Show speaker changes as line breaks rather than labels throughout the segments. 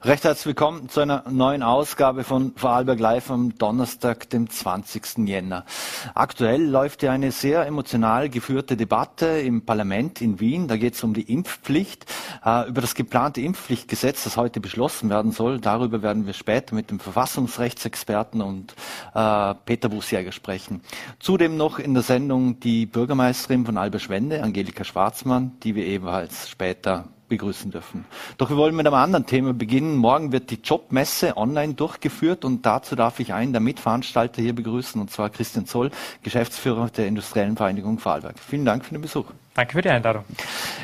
Recht herzlich willkommen zu einer neuen Ausgabe von Vorarlberg Live am Donnerstag, dem 20. Jänner. Aktuell läuft ja eine sehr emotional geführte Debatte im Parlament in Wien. Da geht es um die Impfpflicht. Äh, über das geplante Impfpflichtgesetz, das heute beschlossen werden soll, darüber werden wir später mit dem Verfassungsrechtsexperten und äh, Peter Busjäger sprechen. Zudem noch in der Sendung die Bürgermeisterin von Alberschwende, Angelika Schwarzmann, die wir ebenfalls später begrüßen dürfen. Doch wir wollen mit einem anderen Thema beginnen. Morgen wird die Jobmesse online durchgeführt und dazu darf ich einen der Mitveranstalter hier begrüßen, und zwar Christian Zoll, Geschäftsführer der Industriellen Vereinigung Vorarlberg. Vielen Dank für den Besuch.
Danke für die Einladung.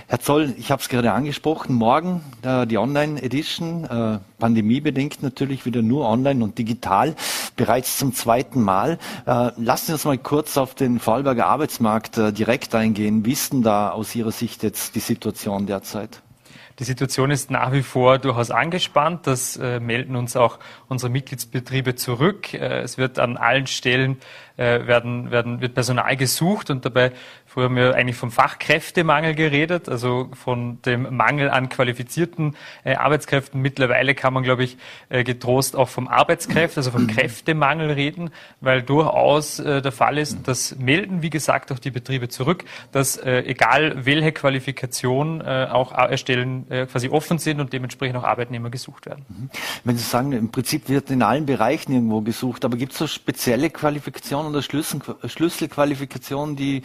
Herr Zoll, ich habe es gerade angesprochen, morgen äh, die Online-Edition, äh, pandemiebedingt natürlich wieder nur online und digital, bereits zum zweiten Mal. Äh, lassen Sie uns mal kurz auf den Vorarlberger Arbeitsmarkt äh, direkt eingehen. Wie ist denn da aus Ihrer Sicht jetzt die Situation derzeit?
Die Situation ist nach wie vor durchaus angespannt. Das äh, melden uns auch unsere Mitgliedsbetriebe zurück. Äh, es wird an allen Stellen äh, werden, werden, wird Personal gesucht und dabei Früher haben wir eigentlich vom Fachkräftemangel geredet, also von dem Mangel an qualifizierten äh, Arbeitskräften. Mittlerweile kann man, glaube ich, äh, getrost auch vom Arbeitskräfte, also vom Kräftemangel reden, weil durchaus äh, der Fall ist, das melden, wie gesagt, auch die Betriebe zurück, dass äh, egal welche Qualifikation äh, auch erstellen, äh, quasi offen sind und dementsprechend auch Arbeitnehmer gesucht werden. Mhm.
Wenn Sie sagen, im Prinzip wird in allen Bereichen irgendwo gesucht, aber gibt es so spezielle Qualifikationen oder Schlüssel, Schlüsselqualifikationen, die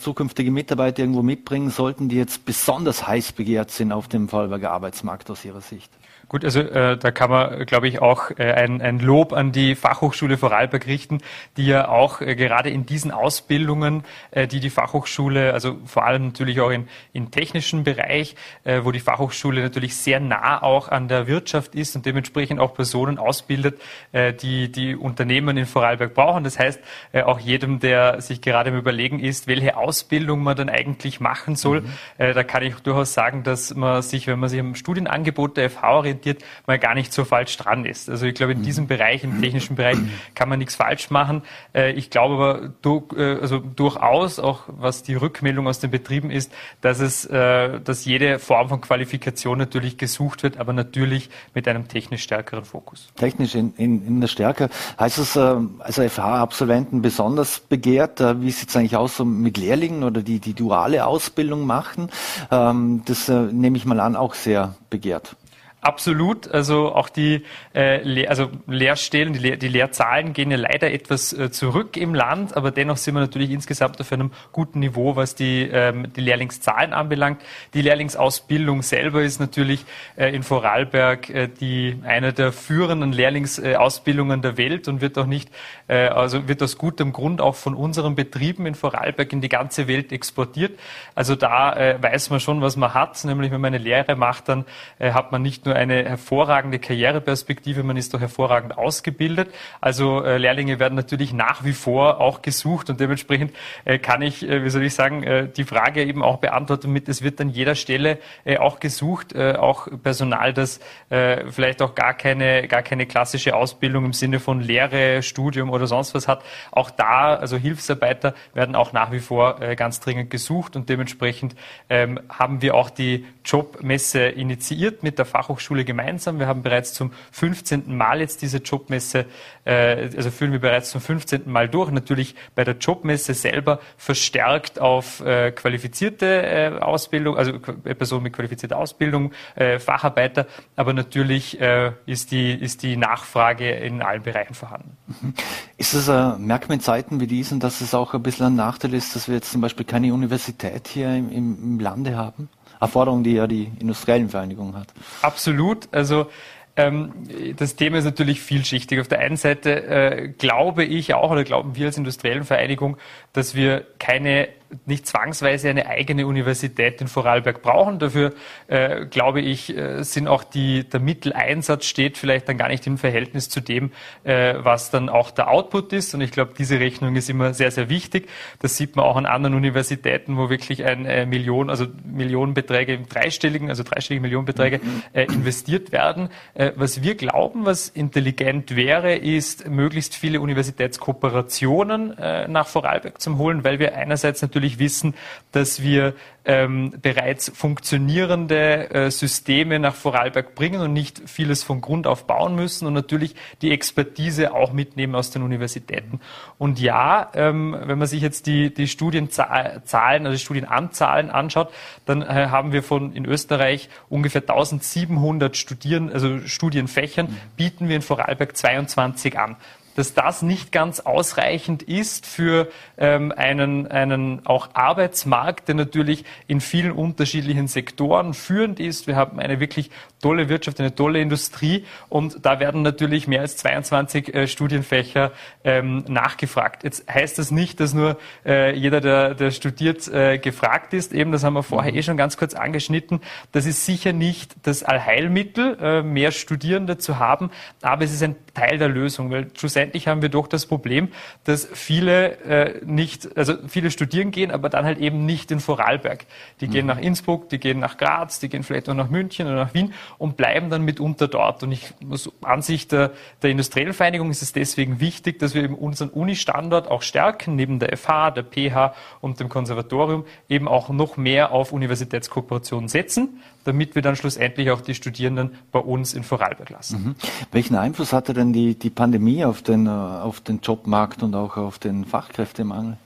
zukünftige Mitarbeiter irgendwo mitbringen sollten, die jetzt besonders heiß begehrt sind auf dem Vorarlberger Arbeitsmarkt aus Ihrer Sicht?
Gut, also äh, da kann man, glaube ich, auch äh, ein, ein Lob an die Fachhochschule Vorarlberg richten, die ja auch äh, gerade in diesen Ausbildungen, äh, die die Fachhochschule, also vor allem natürlich auch in, im technischen Bereich, äh, wo die Fachhochschule natürlich sehr nah auch an der Wirtschaft ist und dementsprechend auch Personen ausbildet, äh, die die Unternehmen in Vorarlberg brauchen. Das heißt, äh, auch jedem, der sich gerade im Überlegen ist, welche Ausbildung man dann eigentlich machen soll, mhm. äh, da kann ich durchaus sagen, dass man sich, wenn man sich am Studienangebot der FH orientiert, orientiert, mal gar nicht so falsch dran ist. Also ich glaube, in diesem Bereich, im technischen Bereich, kann man nichts falsch machen. Äh, ich glaube aber du, äh, also durchaus, auch was die Rückmeldung aus den Betrieben ist, dass es, äh, dass jede Form von Qualifikation natürlich gesucht wird, aber natürlich mit einem technisch stärkeren Fokus.
Technisch in, in, in der Stärke. Heißt es also FH-Absolventen besonders begehrt? Wie sieht es eigentlich aus so mit Lehrlingen oder die die duale Ausbildung machen? Ähm, das nehme ich mal an, auch sehr begehrt.
Absolut. Also auch die äh, Le also Lehrstellen, die, Le die Lehrzahlen gehen ja leider etwas äh, zurück im Land, aber dennoch sind wir natürlich insgesamt auf einem guten Niveau, was die, ähm, die Lehrlingszahlen anbelangt. Die Lehrlingsausbildung selber ist natürlich äh, in Vorarlberg äh, die eine der führenden Lehrlingsausbildungen der Welt und wird auch nicht, äh, also wird aus gutem Grund auch von unseren Betrieben in Vorarlberg in die ganze Welt exportiert. Also da äh, weiß man schon, was man hat, nämlich wenn man eine Lehre macht, dann äh, hat man nicht nur nur eine hervorragende Karriereperspektive, man ist doch hervorragend ausgebildet. Also äh, Lehrlinge werden natürlich nach wie vor auch gesucht und dementsprechend äh, kann ich, äh, wie soll ich sagen, äh, die Frage eben auch beantworten mit, es wird an jeder Stelle äh, auch gesucht, äh, auch Personal, das vielleicht auch gar keine, gar keine klassische Ausbildung im Sinne von Lehre, Studium oder sonst was hat. Auch da, also Hilfsarbeiter werden auch nach wie vor ganz dringend gesucht und dementsprechend ähm, haben wir auch die Jobmesse initiiert mit der Fachhochschule Fachhochschule gemeinsam. Wir haben bereits zum 15. Mal jetzt diese Jobmesse, äh, also führen wir bereits zum 15. Mal durch. Natürlich bei der Jobmesse selber verstärkt auf äh, qualifizierte äh, Ausbildung, also äh, Personen mit qualifizierter Ausbildung, äh, Facharbeiter, aber natürlich äh, ist, die, ist die Nachfrage in allen Bereichen vorhanden.
Mhm. Ist es, äh, merkt in Zeiten wie diesen, dass es auch ein bisschen ein Nachteil ist, dass wir jetzt zum Beispiel keine Universität hier im, im Lande haben? Erforderung, die ja die industriellen Vereinigung hat.
Absolut. Also ähm, das Thema ist natürlich vielschichtig. Auf der einen Seite äh, glaube ich auch oder glauben wir als industriellen Vereinigung, dass wir keine nicht zwangsweise eine eigene Universität in Vorarlberg brauchen. Dafür, äh, glaube ich, äh, sind auch die, der Mitteleinsatz steht vielleicht dann gar nicht im Verhältnis zu dem, äh, was dann auch der Output ist. Und ich glaube, diese Rechnung ist immer sehr, sehr wichtig. Das sieht man auch an anderen Universitäten, wo wirklich ein äh, Million, also Millionenbeträge im dreistelligen, also dreistellige Millionenbeträge mhm. äh, investiert werden. Äh, was wir glauben, was intelligent wäre, ist, möglichst viele Universitätskooperationen äh, nach Vorarlberg zu holen, weil wir einerseits natürlich natürlich wissen, dass wir ähm, bereits funktionierende äh, Systeme nach Vorarlberg bringen und nicht vieles von Grund auf bauen müssen und natürlich die Expertise auch mitnehmen aus den Universitäten. Und ja, ähm, wenn man sich jetzt die, die Studienzahlen, also die Studienanzahlen anschaut, dann äh, haben wir von in Österreich ungefähr 1700 Studieren, also Studienfächern, bieten wir in Vorarlberg 22 an dass das nicht ganz ausreichend ist für ähm, einen, einen auch Arbeitsmarkt, der natürlich in vielen unterschiedlichen Sektoren führend ist. Wir haben eine wirklich tolle Wirtschaft, eine tolle Industrie und da werden natürlich mehr als 22 äh, Studienfächer ähm, nachgefragt. Jetzt heißt das nicht, dass nur äh, jeder, der, der studiert, äh, gefragt ist. Eben, das haben wir vorher mhm. eh schon ganz kurz angeschnitten. Das ist sicher nicht das Allheilmittel, äh, mehr Studierende zu haben, aber es ist ein Teil der Lösung, weil schlussendlich haben wir doch das Problem, dass viele äh, nicht, also viele studieren gehen, aber dann halt eben nicht in Vorarlberg. Die mhm. gehen nach Innsbruck, die gehen nach Graz, die gehen vielleicht auch nach München oder nach Wien und bleiben dann mitunter dort. Und ich muss Ansicht der, der industriellen Vereinigung ist es deswegen wichtig, dass wir eben unseren Uni-Standort auch stärken, neben der FH, der PH und dem Konservatorium eben auch noch mehr auf Universitätskooperationen setzen, damit wir dann schlussendlich auch die Studierenden bei uns in Vorarlberg lassen.
Mhm. Welchen Einfluss hatte denn die, die Pandemie auf den, äh, auf den Jobmarkt und auch auf den Fachkräftemangel?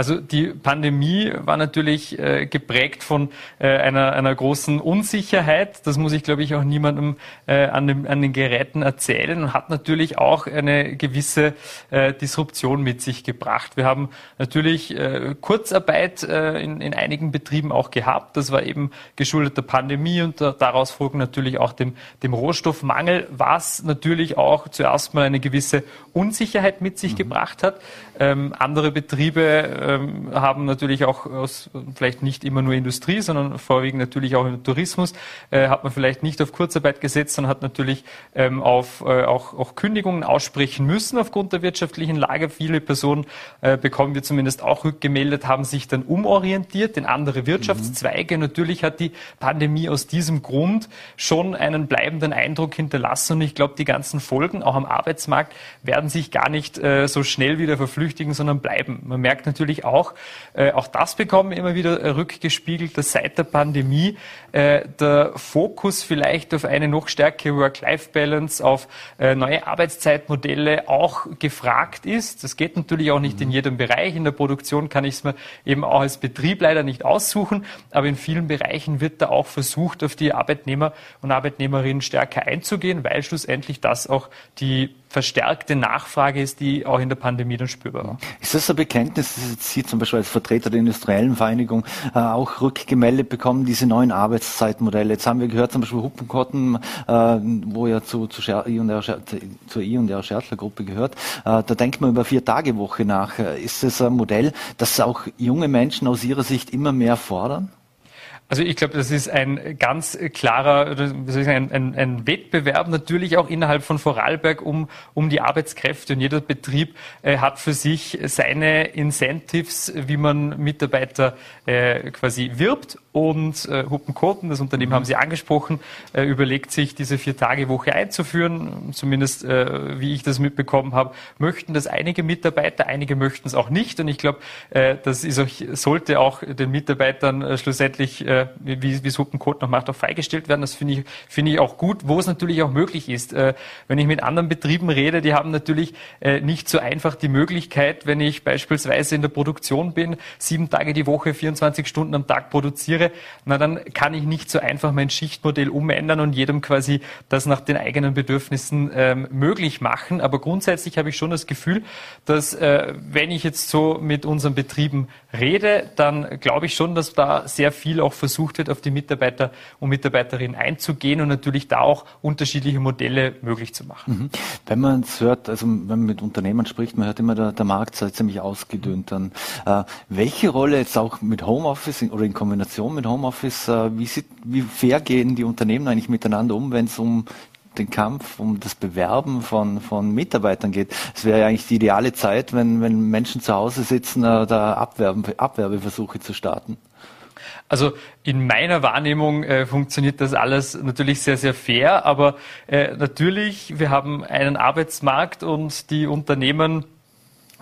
Also die Pandemie war natürlich äh, geprägt von äh, einer, einer großen Unsicherheit. Das muss ich, glaube ich, auch niemandem äh, an, dem, an den Geräten erzählen und hat natürlich auch eine gewisse äh, Disruption mit sich gebracht. Wir haben natürlich äh, Kurzarbeit äh, in, in einigen Betrieben auch gehabt. Das war eben geschuldet der Pandemie und daraus folgen natürlich auch dem, dem Rohstoffmangel, was natürlich auch zuerst mal eine gewisse Unsicherheit mit sich mhm. gebracht hat. Ähm, andere Betriebe ähm, haben natürlich auch aus, vielleicht nicht immer nur Industrie, sondern vorwiegend natürlich auch im Tourismus, äh, hat man vielleicht nicht auf Kurzarbeit gesetzt, sondern hat natürlich ähm, auf äh, auch, auch Kündigungen aussprechen müssen aufgrund der wirtschaftlichen Lage. Viele Personen äh, bekommen wir zumindest auch rückgemeldet, haben sich dann umorientiert in andere Wirtschaftszweige. Mhm. Natürlich hat die Pandemie aus diesem Grund schon einen bleibenden Eindruck hinterlassen und ich glaube, die ganzen Folgen auch am Arbeitsmarkt werden sich gar nicht äh, so schnell wieder verflüchten flüchtigen, sondern bleiben. Man merkt natürlich auch, äh, auch das bekommen wir immer wieder äh, rückgespiegelt, dass seit der Pandemie äh, der Fokus vielleicht auf eine noch stärkere Work-Life-Balance, auf äh, neue Arbeitszeitmodelle auch gefragt ist. Das geht natürlich auch nicht mhm. in jedem Bereich. In der Produktion kann ich es mir eben auch als Betrieb leider nicht aussuchen, aber in vielen Bereichen wird da auch versucht, auf die Arbeitnehmer und Arbeitnehmerinnen stärker einzugehen, weil schlussendlich das auch die verstärkte Nachfrage ist, die auch in der Pandemie dann spürbar war.
Ist das ein Bekenntnis, dass Sie zum Beispiel als Vertreter der industriellen Vereinigung äh, auch rückgemeldet bekommen, diese neuen Arbeitszeitmodelle? Jetzt haben wir gehört, zum Beispiel Huppenkotten, äh, wo ja zu, zu Scher I und R, zur I und R Schertler Gruppe gehört, äh, da denkt man über vier Tage Woche nach. Äh, ist das ein Modell, das auch junge Menschen aus Ihrer Sicht immer mehr fordern?
Also ich glaube, das ist ein ganz klarer, wie soll ich sagen, ein, ein, Wettbewerb natürlich auch innerhalb von Vorarlberg um, um die Arbeitskräfte. Und jeder Betrieb äh, hat für sich seine Incentives, wie man Mitarbeiter äh, quasi wirbt. Und äh, Huppenkoten, das Unternehmen haben Sie angesprochen, äh, überlegt sich, diese Vier-Tage-Woche einzuführen. Zumindest, äh, wie ich das mitbekommen habe, möchten das einige Mitarbeiter, einige möchten es auch nicht. Und ich glaube, äh, das ist auch, sollte auch den Mitarbeitern äh, schlussendlich äh, wie, wie Suppencode noch macht, auch freigestellt werden. Das finde ich, finde ich auch gut, wo es natürlich auch möglich ist. Äh, wenn ich mit anderen Betrieben rede, die haben natürlich äh, nicht so einfach die Möglichkeit, wenn ich beispielsweise in der Produktion bin, sieben Tage die Woche, 24 Stunden am Tag produziere, na dann kann ich nicht so einfach mein Schichtmodell umändern und jedem quasi das nach den eigenen Bedürfnissen ähm, möglich machen. Aber grundsätzlich habe ich schon das Gefühl, dass äh, wenn ich jetzt so mit unseren Betrieben rede, dann glaube ich schon, dass da sehr viel auch versucht wird, auf die Mitarbeiter und Mitarbeiterinnen einzugehen und natürlich da auch unterschiedliche Modelle möglich zu machen. Mhm.
Wenn man es hört, also wenn man mit Unternehmern spricht, man hört immer, der, der Markt sei ziemlich ausgedünnt. Dann, äh, welche Rolle jetzt auch mit Homeoffice oder in Kombination mit Homeoffice, äh, wie, sieht, wie fair gehen die Unternehmen eigentlich miteinander um, wenn es um den Kampf um das Bewerben von, von Mitarbeitern geht. Es wäre ja eigentlich die ideale Zeit, wenn, wenn Menschen zu Hause sitzen, äh, da Abwerben, Abwerbeversuche zu starten.
Also in meiner Wahrnehmung äh, funktioniert das alles natürlich sehr, sehr fair, aber äh, natürlich, wir haben einen Arbeitsmarkt und die Unternehmen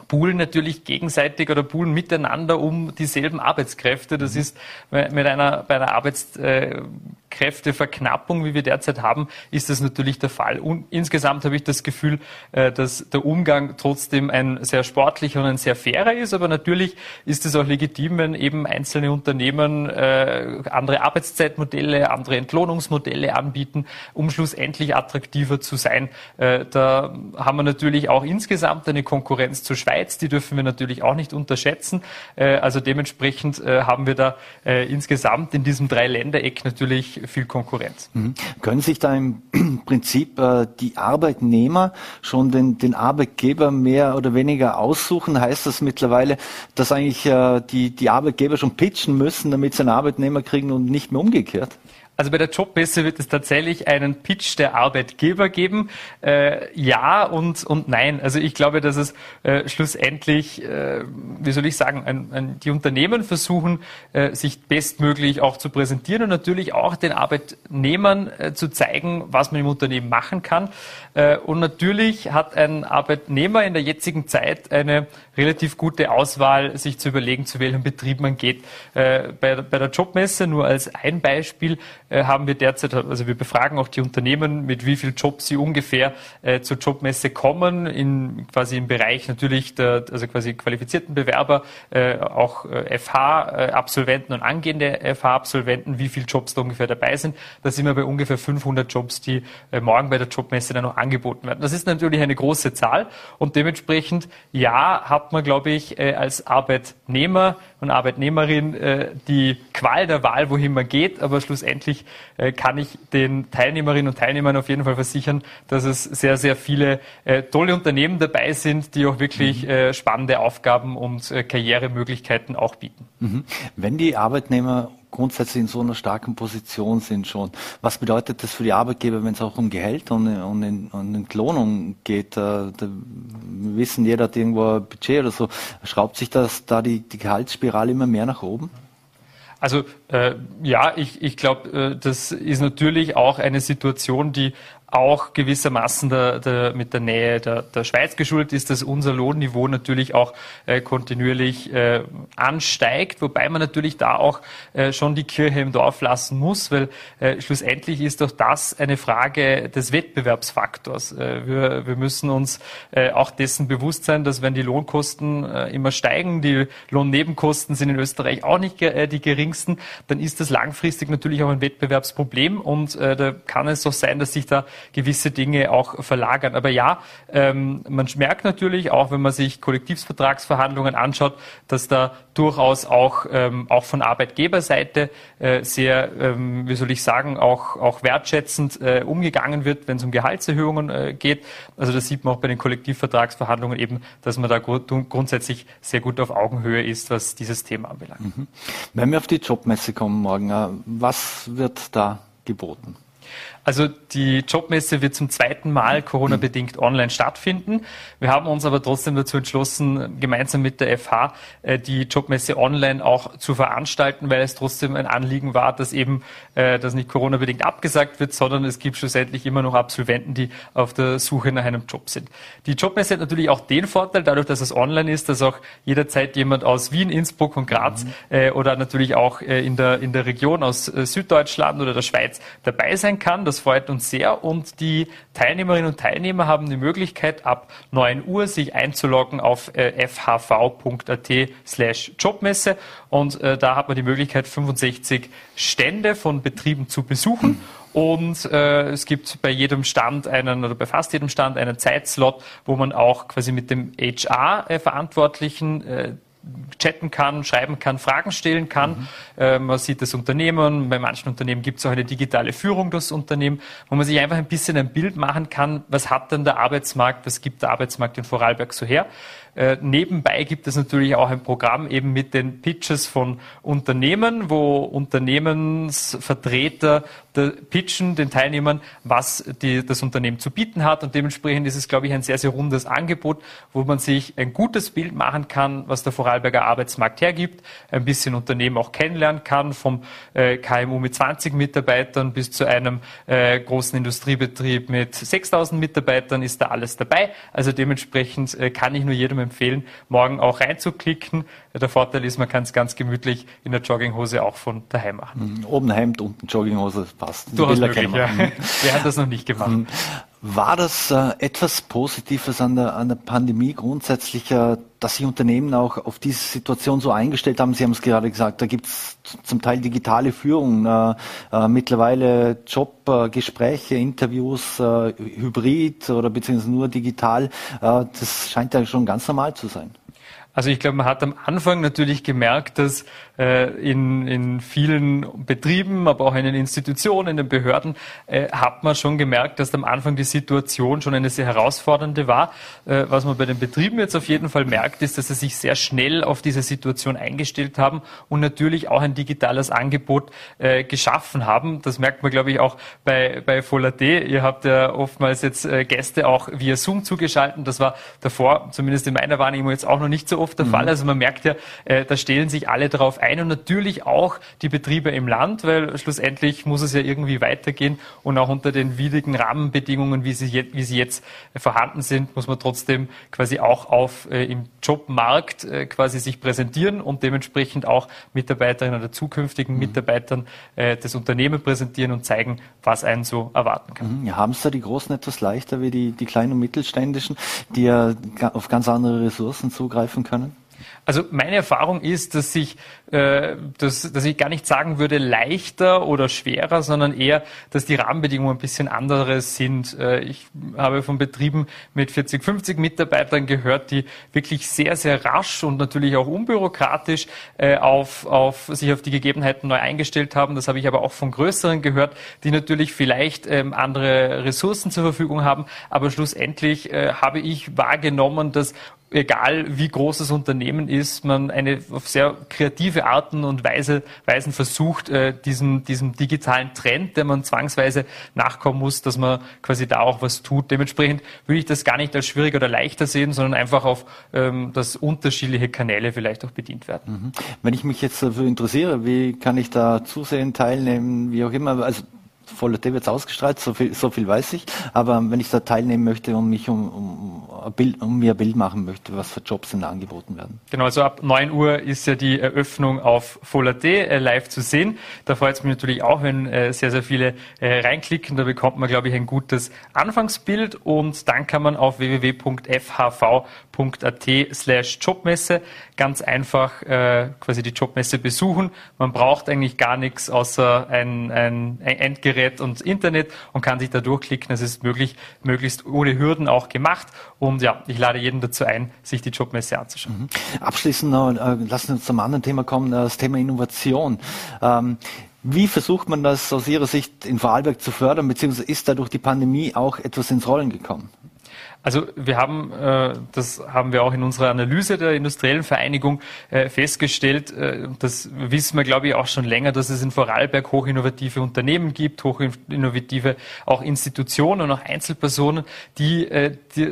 poolen natürlich gegenseitig oder poolen miteinander um dieselben Arbeitskräfte. Das mhm. ist mit einer, bei einer Arbeitskräfteverknappung, wie wir derzeit haben, ist das natürlich der Fall. Und insgesamt habe ich das Gefühl, äh, dass der Umgang trotzdem ein sehr sportlicher und ein sehr fairer ist. Aber natürlich ist es auch legitim, wenn eben einzelne Unternehmen äh, andere Arbeitszeitmodelle, andere Entlohnungsmodelle anbieten, um schlussendlich attraktiver zu sein. Äh, da haben wir natürlich auch insgesamt eine Konkurrenz zur Schweiz Schweiz, die dürfen wir natürlich auch nicht unterschätzen. Äh, also dementsprechend äh, haben wir da äh, insgesamt in diesem Dreiländereck natürlich viel Konkurrenz.
Mhm. Können sich da im Prinzip die Arbeitnehmer schon den, den Arbeitgeber mehr oder weniger aussuchen? Heißt das mittlerweile, dass eigentlich die, die Arbeitgeber schon pitchen müssen, damit sie einen Arbeitnehmer kriegen und nicht mehr umgekehrt?
Also bei der Jobmesse wird es tatsächlich einen Pitch der Arbeitgeber geben. Äh, ja und, und nein. Also ich glaube, dass es äh, schlussendlich, äh, wie soll ich sagen, ein, ein, die Unternehmen versuchen, äh, sich bestmöglich auch zu präsentieren und natürlich auch den Arbeitnehmern äh, zu zeigen, was man im Unternehmen machen kann. Äh, und natürlich hat ein Arbeitnehmer in der jetzigen Zeit eine relativ gute Auswahl, sich zu überlegen, zu welchem Betrieb man geht. Bei, bei der Jobmesse, nur als ein Beispiel, äh, haben wir derzeit, also wir befragen auch die Unternehmen, mit wie viel Jobs sie ungefähr äh, zur Jobmesse kommen, in quasi im Bereich natürlich der, also quasi qualifizierten Bewerber, äh, auch äh, FH-Absolventen und angehende FH-Absolventen, wie viele Jobs da ungefähr dabei sind. Da sind wir bei ungefähr 500 Jobs, die äh, morgen bei der Jobmesse dann noch angeboten werden. Das ist natürlich eine große Zahl und dementsprechend, ja, hat man, glaube ich, äh, als Arbeitnehmer und Arbeitnehmerin äh, die Qual der Wahl, wohin man geht, aber schlussendlich äh, kann ich den Teilnehmerinnen und Teilnehmern auf jeden Fall versichern, dass es sehr, sehr viele tolle Unternehmen dabei sind, die auch wirklich mhm. spannende Aufgaben und Karrieremöglichkeiten auch bieten.
Mhm. Wenn die Arbeitnehmer grundsätzlich in so einer starken Position sind schon. Was bedeutet das für die Arbeitgeber, wenn es auch um Gehalt und, und, und Entlohnung geht? Da, da, wir wissen, jeder hat irgendwo ein Budget oder so. Schraubt sich das da die, die Gehaltsspirale immer mehr nach oben?
Also äh, ja, ich, ich glaube, äh, das ist natürlich auch eine Situation, die auch gewissermaßen der, der, mit der Nähe der, der Schweiz geschuldet ist, dass unser Lohnniveau natürlich auch äh, kontinuierlich äh, ansteigt, wobei man natürlich da auch äh, schon die Kirche im Dorf lassen muss, weil äh, schlussendlich ist doch das eine Frage des Wettbewerbsfaktors. Äh, wir, wir müssen uns äh, auch dessen bewusst sein, dass wenn die Lohnkosten immer steigen, die Lohnnebenkosten sind in Österreich auch nicht die geringsten, dann ist das langfristig natürlich auch ein Wettbewerbsproblem und da kann es doch sein, dass sich da gewisse Dinge auch verlagern. Aber ja, ähm, man merkt natürlich auch, wenn man sich Kollektivvertragsverhandlungen anschaut, dass da durchaus auch, ähm, auch von Arbeitgeberseite äh, sehr, ähm, wie soll ich sagen, auch, auch wertschätzend äh, umgegangen wird, wenn es um Gehaltserhöhungen äh, geht. Also das sieht man auch bei den Kollektivvertragsverhandlungen eben, dass man da gru grundsätzlich sehr gut auf Augenhöhe ist, was dieses Thema anbelangt. Mhm.
Wenn wir auf die Jobmesse kommen morgen, äh, was wird da geboten?
Also die Jobmesse wird zum zweiten Mal Corona-bedingt online stattfinden. Wir haben uns aber trotzdem dazu entschlossen, gemeinsam mit der FH äh, die Jobmesse online auch zu veranstalten, weil es trotzdem ein Anliegen war, dass eben äh, das nicht Corona-bedingt abgesagt wird, sondern es gibt schlussendlich immer noch Absolventen, die auf der Suche nach einem Job sind. Die Jobmesse hat natürlich auch den Vorteil, dadurch, dass es online ist, dass auch jederzeit jemand aus Wien, Innsbruck und Graz mhm. äh, oder natürlich auch in, der, in der Region aus Süddeutschland oder der Schweiz dabei sein kann. Das freut uns sehr und die Teilnehmerinnen und Teilnehmer haben die Möglichkeit, ab 9 Uhr sich einzuloggen auf äh, fhv.at slash Jobmesse und äh, da hat man die Möglichkeit, 65 Stände von Betrieben zu besuchen. Und äh, es gibt bei jedem Stand einen oder bei fast jedem Stand einen Zeitslot, wo man auch quasi mit dem HR-Verantwortlichen äh, chatten kann, schreiben kann, Fragen stellen kann. Mhm. Äh, man sieht das Unternehmen, bei manchen Unternehmen gibt es auch eine digitale Führung des Unternehmens, wo man sich einfach ein bisschen ein Bild machen kann, was hat denn der Arbeitsmarkt, was gibt der Arbeitsmarkt in Vorarlberg so her. Äh, nebenbei gibt es natürlich auch ein Programm eben mit den Pitches von Unternehmen, wo Unternehmensvertreter pitchen den Teilnehmern, was die, das Unternehmen zu bieten hat. Und dementsprechend ist es, glaube ich, ein sehr, sehr rundes Angebot, wo man sich ein gutes Bild machen kann, was der Vorarlberger Arbeitsmarkt hergibt, ein bisschen Unternehmen auch kennenlernen kann, vom äh, KMU mit 20 Mitarbeitern bis zu einem äh, großen Industriebetrieb mit 6000 Mitarbeitern ist da alles dabei. Also dementsprechend kann ich nur jedem empfehlen, morgen auch reinzuklicken. Der Vorteil ist, man kann es ganz gemütlich in der Jogginghose auch von daheim machen.
Mhm. Oben Hemd, unten Jogginghose, passt.
Durchaus möglich, ja. Wer hat das noch nicht gemacht?
War das äh, etwas Positives an der, an der Pandemie grundsätzlich, äh, dass sich Unternehmen auch auf diese Situation so eingestellt haben? Sie haben es gerade gesagt, da gibt es zum Teil digitale Führung, äh, äh mittlerweile Jobgespräche, Interviews, äh, hybrid oder beziehungsweise nur digital. Äh, das scheint ja schon ganz normal zu sein.
Also ich glaube, man hat am Anfang natürlich gemerkt, dass äh, in, in vielen Betrieben, aber auch in den Institutionen, in den Behörden, äh, hat man schon gemerkt, dass am Anfang die Situation schon eine sehr herausfordernde war. Äh, was man bei den Betrieben jetzt auf jeden Fall merkt, ist, dass sie sich sehr schnell auf diese Situation eingestellt haben und natürlich auch ein digitales Angebot äh, geschaffen haben. Das merkt man, glaube ich, auch bei, bei Volat. Ihr habt ja oftmals jetzt äh, Gäste auch via Zoom zugeschaltet. Das war davor, zumindest in meiner Wahrnehmung, jetzt auch noch nicht so oft der mhm. Fall. Also man merkt ja, äh, da stellen sich alle darauf ein und natürlich auch die Betriebe im Land, weil schlussendlich muss es ja irgendwie weitergehen und auch unter den widrigen Rahmenbedingungen, wie sie, jetzt, wie sie jetzt vorhanden sind, muss man trotzdem quasi auch auf äh, im Jobmarkt äh, quasi sich präsentieren und dementsprechend auch Mitarbeiterinnen oder zukünftigen mhm. Mitarbeitern äh, das Unternehmen präsentieren und zeigen, was einen so erwarten kann.
Mhm. Haben es da die Großen etwas leichter wie die, die kleinen und mittelständischen, die ja auf ganz andere Ressourcen zugreifen können?
Also meine Erfahrung ist, dass ich, äh, dass, dass ich gar nicht sagen würde leichter oder schwerer, sondern eher, dass die Rahmenbedingungen ein bisschen andere sind. Äh, ich habe von Betrieben mit 40, 50 Mitarbeitern gehört, die wirklich sehr, sehr rasch und natürlich auch unbürokratisch äh, auf, auf sich auf die Gegebenheiten neu eingestellt haben. Das habe ich aber auch von größeren gehört, die natürlich vielleicht ähm, andere Ressourcen zur Verfügung haben. Aber schlussendlich habe ich wahrgenommen, dass egal wie groß das Unternehmen ist, man eine sehr kreative Arten und Weise, Weisen versucht, äh, diesem, diesem digitalen Trend, der man zwangsweise nachkommen muss, dass man quasi da auch was tut. Dementsprechend würde ich das gar nicht als schwieriger oder leichter sehen, sondern einfach auf, ähm, dass unterschiedliche Kanäle vielleicht auch bedient werden.
Mhm. Wenn ich mich jetzt dafür interessiere, wie kann ich da zusehen, teilnehmen, wie auch immer, also Voller wird es ausgestrahlt, so viel, so viel weiß ich. Aber wenn ich da teilnehmen möchte und mich um, um, Bild, um mir ein Bild machen möchte, was für Jobs denn da angeboten werden.
Genau, also ab 9 Uhr ist ja die Eröffnung auf Voller.at äh, live zu sehen. Da freut es mich natürlich auch, wenn äh, sehr, sehr viele äh, reinklicken. Da bekommt man, glaube ich, ein gutes Anfangsbild und dann kann man auf www.fhv.at slash Jobmesse ganz einfach quasi die Jobmesse besuchen. Man braucht eigentlich gar nichts außer ein, ein Endgerät Gerät und Internet und kann sich da durchklicken. Es ist möglich, möglichst ohne Hürden auch gemacht. Und ja, ich lade jeden dazu ein, sich die Jobmesse anzuschauen.
Mhm. Abschließend noch, äh, lassen wir uns zum anderen Thema kommen, das Thema Innovation. Ähm, wie versucht man das aus Ihrer Sicht in Vorarlberg zu fördern, beziehungsweise ist da durch die Pandemie auch etwas ins Rollen gekommen?
Also wir haben, äh, das haben wir auch in unserer Analyse der industriellen Vereinigung äh, festgestellt, äh, das wissen wir, glaube ich, auch schon länger, dass es in Vorarlberg hochinnovative Unternehmen gibt, hochinnovative auch Institutionen und auch Einzelpersonen, die, äh, die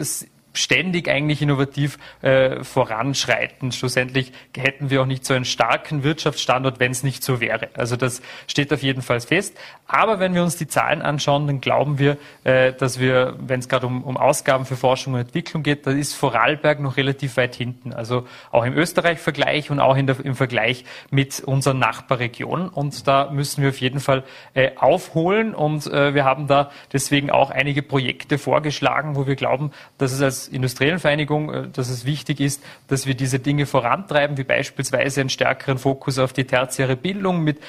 ständig eigentlich innovativ äh, voranschreiten. Schlussendlich hätten wir auch nicht so einen starken Wirtschaftsstandort, wenn es nicht so wäre. Also das steht auf jeden Fall fest. Aber wenn wir uns die Zahlen anschauen, dann glauben wir, äh, dass wir, wenn es gerade um, um Ausgaben für Forschung und Entwicklung geht, da ist Vorarlberg noch relativ weit hinten. Also auch im Österreich-Vergleich und auch der, im Vergleich mit unseren Nachbarregionen. Und da müssen wir auf jeden Fall äh, aufholen. Und äh, wir haben da deswegen auch einige Projekte vorgeschlagen, wo wir glauben, dass es als industriellen Vereinigung, äh, dass es wichtig ist, dass wir diese Dinge vorantreiben, wie beispielsweise einen stärkeren Fokus auf die tertiäre Bildung mit,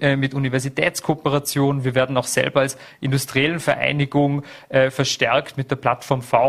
äh, mit Universitätskooperation. Wir werden auch selber als industriellen Vereinigung äh, verstärkt mit der Plattform V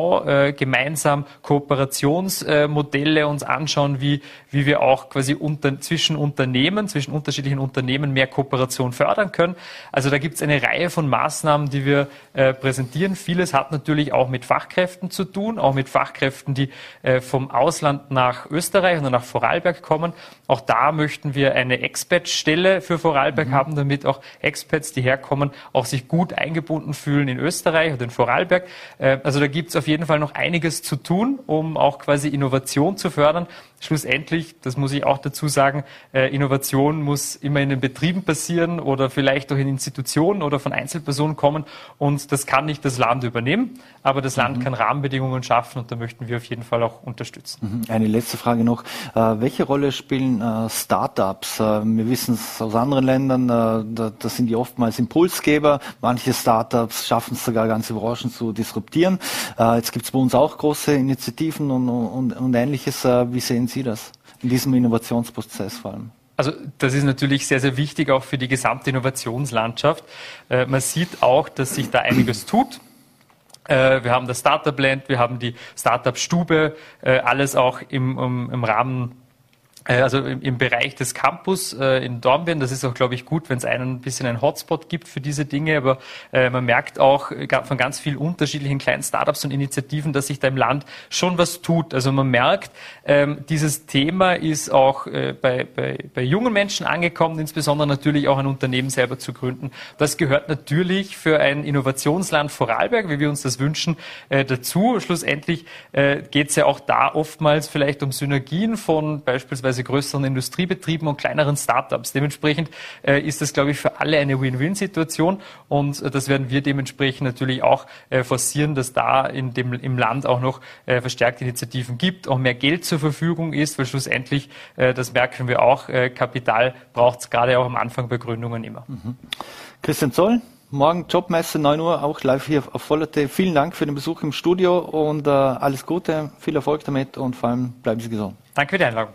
gemeinsam Kooperationsmodelle uns anschauen, wie, wie wir auch quasi unter, zwischen Unternehmen, zwischen unterschiedlichen Unternehmen mehr Kooperation fördern können. Also da gibt es eine Reihe von Maßnahmen, die wir präsentieren. Vieles hat natürlich auch mit Fachkräften zu tun, auch mit Fachkräften, die äh, vom Ausland nach Österreich oder nach Vorarlberg kommen. Auch da möchten wir eine Expat-Stelle für Vorarlberg mhm. haben, damit auch Expats, die herkommen, auch sich gut eingebunden fühlen in Österreich oder in Vorarlberg. Äh, also da gibt es auf jeden Fall noch einiges zu tun, um auch quasi Innovation zu fördern schlussendlich, das muss ich auch dazu sagen, äh, Innovation muss immer in den Betrieben passieren oder vielleicht auch in Institutionen oder von Einzelpersonen kommen und das kann nicht das Land übernehmen, aber das Land mhm. kann Rahmenbedingungen schaffen schaffen und da möchten wir auf jeden Fall auch unterstützen.
Mhm. Eine letzte Frage noch. Äh, welche Rolle spielen äh, Startups? Äh, wir wissen es aus anderen Ländern, da, sind die oftmals Impulsgeber. Manche Startups schaffen es sogar ganze Branchen zu disruptieren. jetzt gibt es bei uns auch große Initiativen und, und, und ähnliches. wie sehen Sie das in diesem Innovationsprozess vor allem?
Also das ist natürlich sehr, sehr wichtig auch für die gesamte Innovationslandschaft. Man sieht auch, dass sich da einiges tut. Äh, wir haben das Startup Land, wir haben die Startup Stube, äh, alles auch im, im, Rahmen also im, Bereich des Campus äh, in Dornbirn, das ist auch, glaube ich, gut, wenn es einen ein bisschen einen Hotspot gibt für diese Dinge, aber äh, man merkt auch von ganz vielen unterschiedlichen kleinen Startups und Initiativen, dass sich da im Land schon was tut. Also man merkt, ähm, dieses Thema ist auch äh, bei, bei, bei jungen Menschen angekommen, insbesondere natürlich auch ein Unternehmen selber zu gründen. Das gehört natürlich für ein Innovationsland Vorarlberg, wie wir uns das wünschen, äh, dazu. Schlussendlich äh, geht es ja auch da oftmals vielleicht um Synergien von beispielsweise beispielsweise größeren Industriebetrieben und kleineren Startups. Dementsprechend äh, ist das, glaube ich, für alle eine Win-Win-Situation und äh, das werden wir dementsprechend natürlich auch äh, forcieren, dass da in dem, im Land auch noch äh, verstärkte Initiativen gibt, auch mehr Geld zur Verfügung ist, weil schlussendlich, äh, das merken wir auch, äh, Kapital braucht es gerade auch am Anfang bei Gründungen immer. Mhm.
Christian Zoll, Morgen Jobmesse, 9 Uhr, auch live hier auf Vollerte. Vielen Dank für den Besuch im Studio und äh, alles Gute, viel Erfolg damit und vor allem bleiben Sie gesund.
Danke für die Einladung.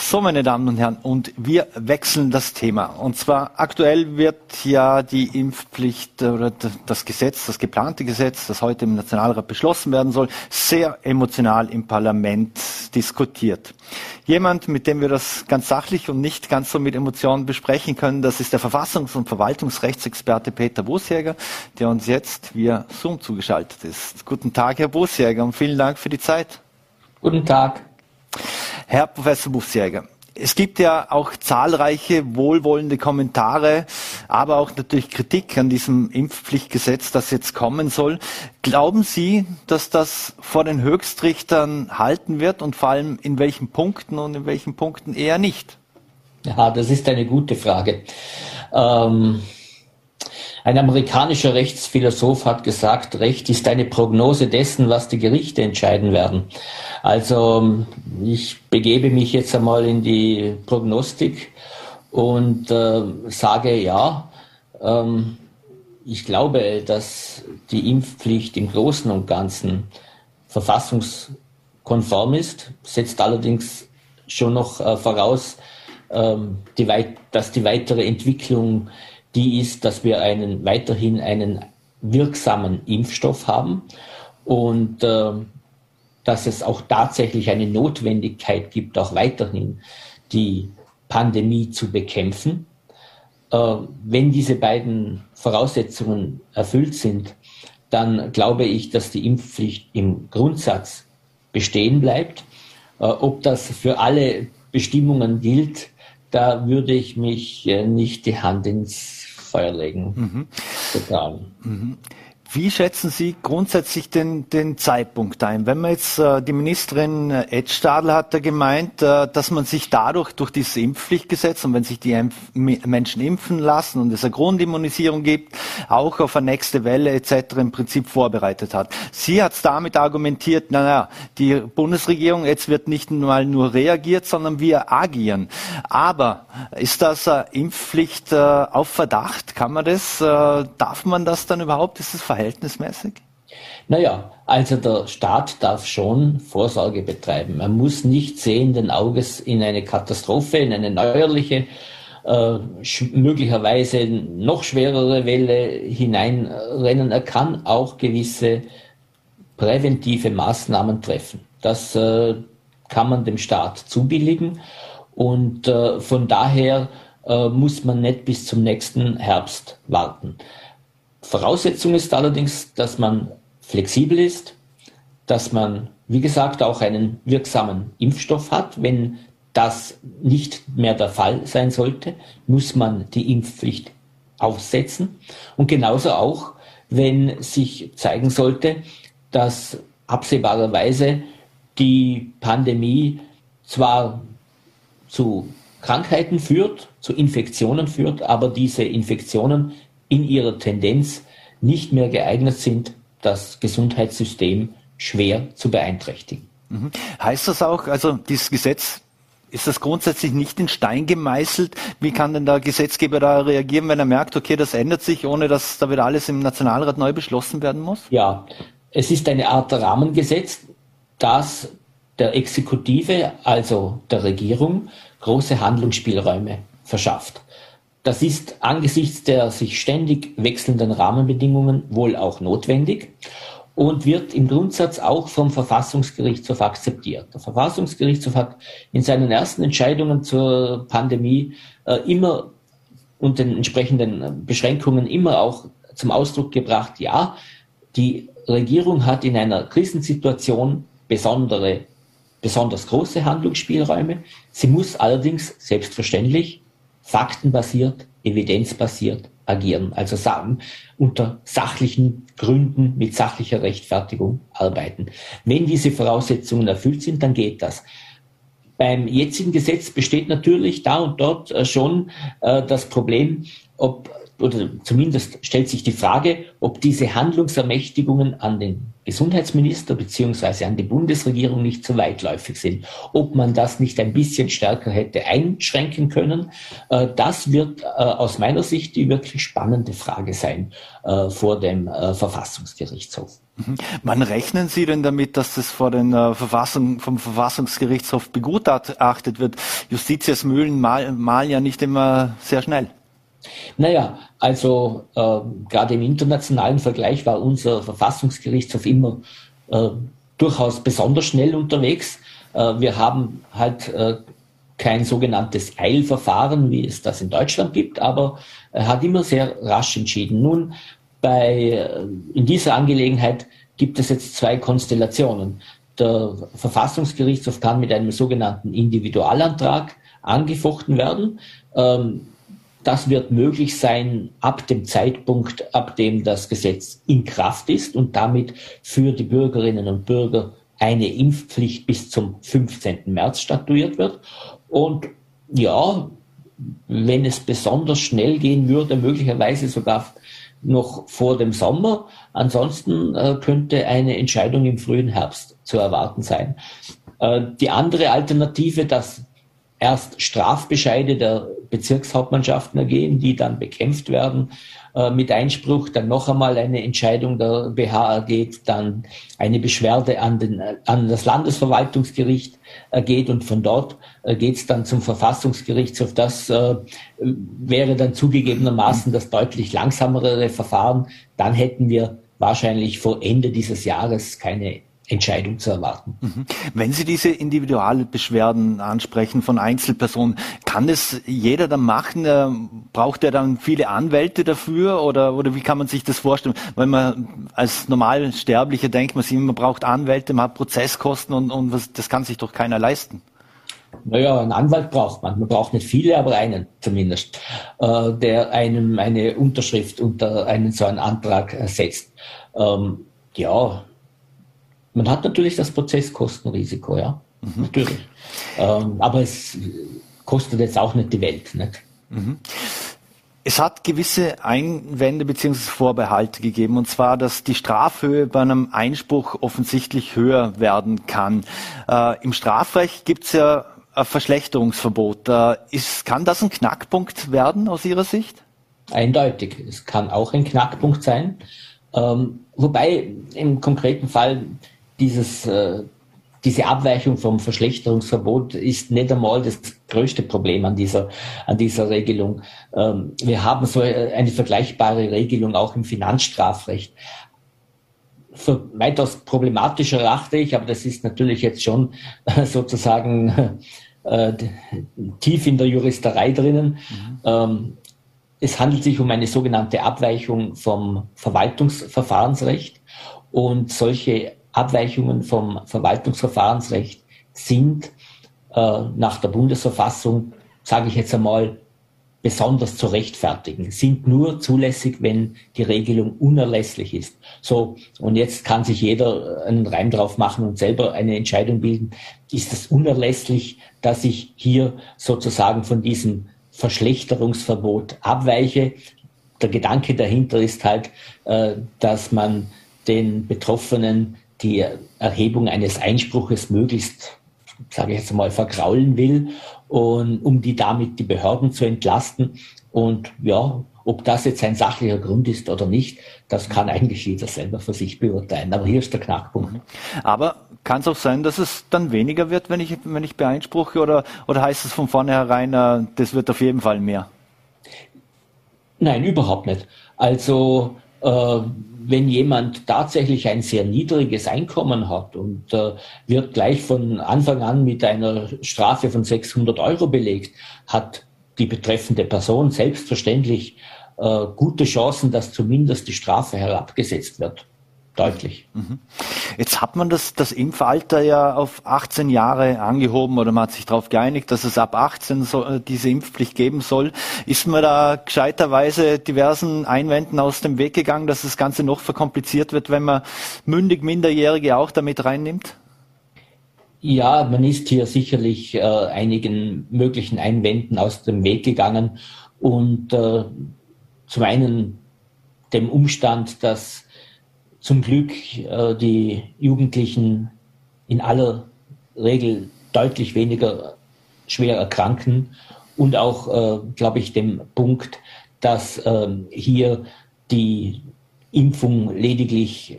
So, meine Damen und Herren, und wir wechseln das Thema. Und zwar aktuell wird ja die Impfpflicht oder das Gesetz, das geplante Gesetz, das heute im Nationalrat beschlossen werden soll, sehr emotional im Parlament diskutiert. Jemand, mit dem wir das ganz sachlich und nicht ganz so mit Emotionen besprechen können, das ist der Verfassungs- und Verwaltungsrechtsexperte Peter Busjäger, der uns jetzt via Zoom zugeschaltet ist. Guten Tag, Herr Busjäger, und vielen Dank für die Zeit.
Guten Tag.
Herr Professor Buchsjäger, es gibt ja auch zahlreiche wohlwollende Kommentare, aber auch natürlich Kritik an diesem Impfpflichtgesetz, das jetzt kommen soll. Glauben Sie, dass das vor den Höchstrichtern halten wird und vor allem in welchen Punkten und in welchen Punkten eher nicht?
Ja, das ist eine gute Frage. Ähm ein amerikanischer Rechtsphilosoph hat gesagt, Recht ist eine Prognose dessen, was die Gerichte entscheiden werden. Also ich begebe mich jetzt einmal in die Prognostik und äh, sage ja, ähm, ich glaube, dass die Impfpflicht im Großen und Ganzen verfassungskonform ist, setzt allerdings schon noch äh, voraus, ähm, die dass die weitere Entwicklung die ist, dass wir einen, weiterhin einen wirksamen Impfstoff haben und äh, dass es auch tatsächlich eine Notwendigkeit gibt, auch weiterhin die Pandemie zu bekämpfen. Äh, wenn diese beiden Voraussetzungen erfüllt sind, dann glaube ich, dass die Impfpflicht im Grundsatz bestehen bleibt. Äh, ob das für alle Bestimmungen gilt, da würde ich mich äh, nicht die Hand ins Feuer legen. Mhm. Total.
Mhm. Wie schätzen Sie grundsätzlich den, den Zeitpunkt ein? Wenn man jetzt äh, die Ministerin äh, Ed Stadler hat da gemeint, äh, dass man sich dadurch durch dieses Impfpflichtgesetz und wenn sich die Impf Menschen impfen lassen und es eine Grundimmunisierung gibt, auch auf eine nächste Welle etc. im Prinzip vorbereitet hat. Sie hat damit argumentiert, naja, die Bundesregierung jetzt wird nicht mal nur reagiert, sondern wir agieren. Aber ist das eine Impfpflicht äh, auf Verdacht? Kann man das? Äh, darf man das dann überhaupt? Ist das verhältnismäßig?
Naja, also der Staat darf schon Vorsorge betreiben. Er muss nicht sehenden Auges in eine Katastrophe, in eine neuerliche, äh, möglicherweise noch schwerere Welle hineinrennen. Er kann auch gewisse präventive Maßnahmen treffen. Das äh, kann man dem Staat zubilligen und äh, von daher äh, muss man nicht bis zum nächsten Herbst warten. Voraussetzung ist allerdings, dass man flexibel ist, dass man, wie gesagt, auch einen wirksamen Impfstoff hat. Wenn das nicht mehr der Fall sein sollte, muss man die Impfpflicht aufsetzen. Und genauso auch, wenn sich zeigen sollte, dass absehbarerweise die Pandemie zwar zu Krankheiten führt, zu Infektionen führt, aber diese Infektionen in ihrer Tendenz nicht mehr geeignet sind, das Gesundheitssystem schwer zu beeinträchtigen.
Mhm. Heißt das auch, also dieses Gesetz ist das grundsätzlich nicht in Stein gemeißelt? Wie kann denn der Gesetzgeber da reagieren, wenn er merkt, okay, das ändert sich, ohne dass da wieder alles im Nationalrat neu beschlossen werden muss?
Ja, es ist eine Art Rahmengesetz, das der Exekutive, also der Regierung, große Handlungsspielräume verschafft. Das ist angesichts der sich ständig wechselnden Rahmenbedingungen wohl auch notwendig und wird im Grundsatz auch vom Verfassungsgerichtshof akzeptiert. Der Verfassungsgerichtshof hat in seinen ersten Entscheidungen zur Pandemie äh, immer und den entsprechenden Beschränkungen immer auch zum Ausdruck gebracht, ja, die Regierung hat in einer Krisensituation besondere, besonders große Handlungsspielräume. Sie muss allerdings selbstverständlich faktenbasiert, evidenzbasiert agieren, also unter sachlichen Gründen mit sachlicher Rechtfertigung arbeiten. Wenn diese Voraussetzungen erfüllt sind, dann geht das. Beim jetzigen Gesetz besteht natürlich da und dort äh, schon äh, das Problem, ob oder zumindest stellt sich die Frage, ob diese Handlungsermächtigungen an den Gesundheitsminister beziehungsweise an die Bundesregierung nicht zu weitläufig sind. Ob man das nicht ein bisschen stärker hätte einschränken können, äh, das wird äh, aus meiner Sicht die wirklich spannende Frage sein äh, vor dem Verfassungsgerichtshof.
Mhm. Wann rechnen Sie denn damit, dass das vor den Verfassung, vom Verfassungsgerichtshof begutachtet wird? Justitias Mühlen malen ja nicht immer sehr schnell.
Naja, also äh, gerade im internationalen Vergleich war unser Verfassungsgerichtshof immer äh, durchaus besonders schnell unterwegs. Äh, wir haben halt äh, kein sogenanntes Eilverfahren, wie es das in Deutschland gibt, aber er hat immer sehr rasch entschieden. Nun, bei, äh, in dieser Angelegenheit gibt es jetzt zwei Konstellationen. Der Verfassungsgerichtshof kann mit einem sogenannten Individualantrag angefochten werden. Ähm, das wird möglich sein ab dem Zeitpunkt, ab dem das Gesetz in Kraft ist und damit für die Bürgerinnen und Bürger eine Impfpflicht bis zum 15. März statuiert wird. Und ja, wenn es besonders schnell gehen würde, möglicherweise sogar noch vor dem Sommer. Ansonsten äh, könnte eine Entscheidung im frühen Herbst zu erwarten sein. Äh, die andere Alternative, das erst Strafbescheide der Bezirkshauptmannschaften ergehen, die dann bekämpft werden äh, mit Einspruch, dann noch einmal eine Entscheidung der BH ergeht, dann eine Beschwerde an, den, an das Landesverwaltungsgericht ergeht und von dort äh, geht es dann zum Verfassungsgerichtshof. Das äh, wäre dann zugegebenermaßen das deutlich langsamere Verfahren. Dann hätten wir wahrscheinlich vor Ende dieses Jahres keine Entscheidung zu erwarten.
Mhm. Wenn Sie diese Individualbeschwerden ansprechen von Einzelpersonen, kann das jeder dann machen? Äh, braucht er dann viele Anwälte dafür oder, oder wie kann man sich das vorstellen? Weil man als Normalsterblicher denkt man sich, man braucht Anwälte, man hat Prozesskosten und, und was, das kann sich doch keiner leisten.
Naja, einen Anwalt braucht man. Man braucht nicht viele, aber einen zumindest, äh, der einem eine Unterschrift unter einen so einen Antrag setzt. Ähm, ja, man hat natürlich das Prozesskostenrisiko, ja. Mhm. Natürlich. Ähm, aber es kostet jetzt auch nicht die Welt. Nicht? Mhm.
Es hat gewisse Einwände bzw. Vorbehalte gegeben, und zwar, dass die Strafhöhe bei einem Einspruch offensichtlich höher werden kann. Äh, Im Strafrecht gibt es ja ein Verschlechterungsverbot. Äh, ist, kann das ein Knackpunkt werden aus Ihrer Sicht?
Eindeutig. Es kann auch ein Knackpunkt sein. Ähm, wobei im konkreten Fall dieses, äh, diese Abweichung vom Verschlechterungsverbot ist nicht einmal das größte Problem an dieser, an dieser Regelung. Ähm, wir haben so eine vergleichbare Regelung auch im Finanzstrafrecht. Für weitaus problematischer erachte ich, aber das ist natürlich jetzt schon äh, sozusagen äh, tief in der Juristerei drinnen. Mhm. Ähm, es handelt sich um eine sogenannte Abweichung vom Verwaltungsverfahrensrecht und solche Abweichungen vom Verwaltungsverfahrensrecht sind äh, nach der Bundesverfassung, sage ich jetzt einmal, besonders zu rechtfertigen, sind nur zulässig, wenn die Regelung unerlässlich ist. So, und jetzt kann sich jeder einen Reim drauf machen und selber eine Entscheidung bilden. Ist es unerlässlich, dass ich hier sozusagen von diesem Verschlechterungsverbot abweiche? Der Gedanke dahinter ist halt, äh, dass man den Betroffenen die Erhebung eines Einspruches möglichst, sage ich jetzt mal, vergraulen will und um die damit die Behörden zu entlasten. Und ja, ob das jetzt ein sachlicher Grund ist oder nicht, das kann eigentlich jeder selber für sich beurteilen. Aber hier ist der Knackpunkt.
Aber kann es auch sein, dass es dann weniger wird, wenn ich, wenn ich beeinspruche? Oder, oder heißt es von vornherein, äh, das wird auf jeden Fall mehr?
Nein, überhaupt nicht. Also wenn jemand tatsächlich ein sehr niedriges Einkommen hat und äh, wird gleich von Anfang an mit einer Strafe von 600 Euro belegt, hat die betreffende Person selbstverständlich äh, gute Chancen, dass zumindest die Strafe herabgesetzt wird. Deutlich. Mhm.
Jetzt hat man das, das Impfalter ja auf 18 Jahre angehoben oder man hat sich darauf geeinigt, dass es ab 18 so, äh, diese Impfpflicht geben soll. Ist man da gescheiterweise diversen Einwänden aus dem Weg gegangen, dass das Ganze noch verkompliziert wird, wenn man mündig Minderjährige auch damit reinnimmt?
Ja, man ist hier sicherlich äh, einigen möglichen Einwänden aus dem Weg gegangen und äh, zum einen dem Umstand, dass zum Glück äh, die Jugendlichen in aller Regel deutlich weniger schwer erkranken und auch, äh, glaube ich, dem Punkt, dass äh, hier die Impfung lediglich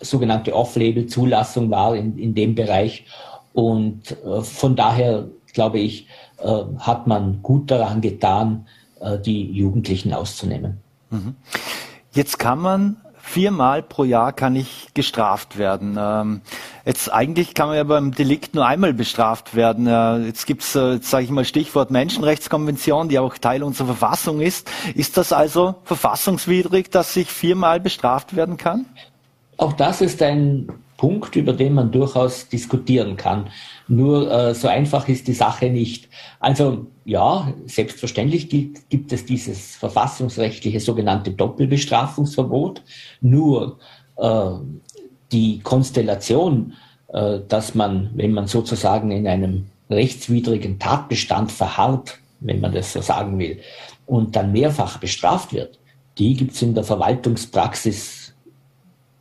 sogenannte Off-Label-Zulassung war in, in dem Bereich. Und äh, von daher, glaube ich, äh, hat man gut daran getan, äh, die Jugendlichen auszunehmen. Mhm.
Jetzt kann man viermal pro Jahr kann ich gestraft werden. Ähm, jetzt eigentlich kann man ja beim Delikt nur einmal bestraft werden. Äh, jetzt gibt's, äh, sage ich mal, Stichwort Menschenrechtskonvention, die auch Teil unserer Verfassung ist. Ist das also verfassungswidrig, dass ich viermal bestraft werden kann?
Auch das ist ein Punkt, über den man durchaus diskutieren kann. Nur äh, so einfach ist die Sache nicht. Also ja, selbstverständlich gibt, gibt es dieses verfassungsrechtliche sogenannte Doppelbestrafungsverbot. Nur äh, die Konstellation, äh, dass man, wenn man sozusagen in einem rechtswidrigen Tatbestand verharrt, wenn man das so sagen will, und dann mehrfach bestraft wird, die gibt es in der Verwaltungspraxis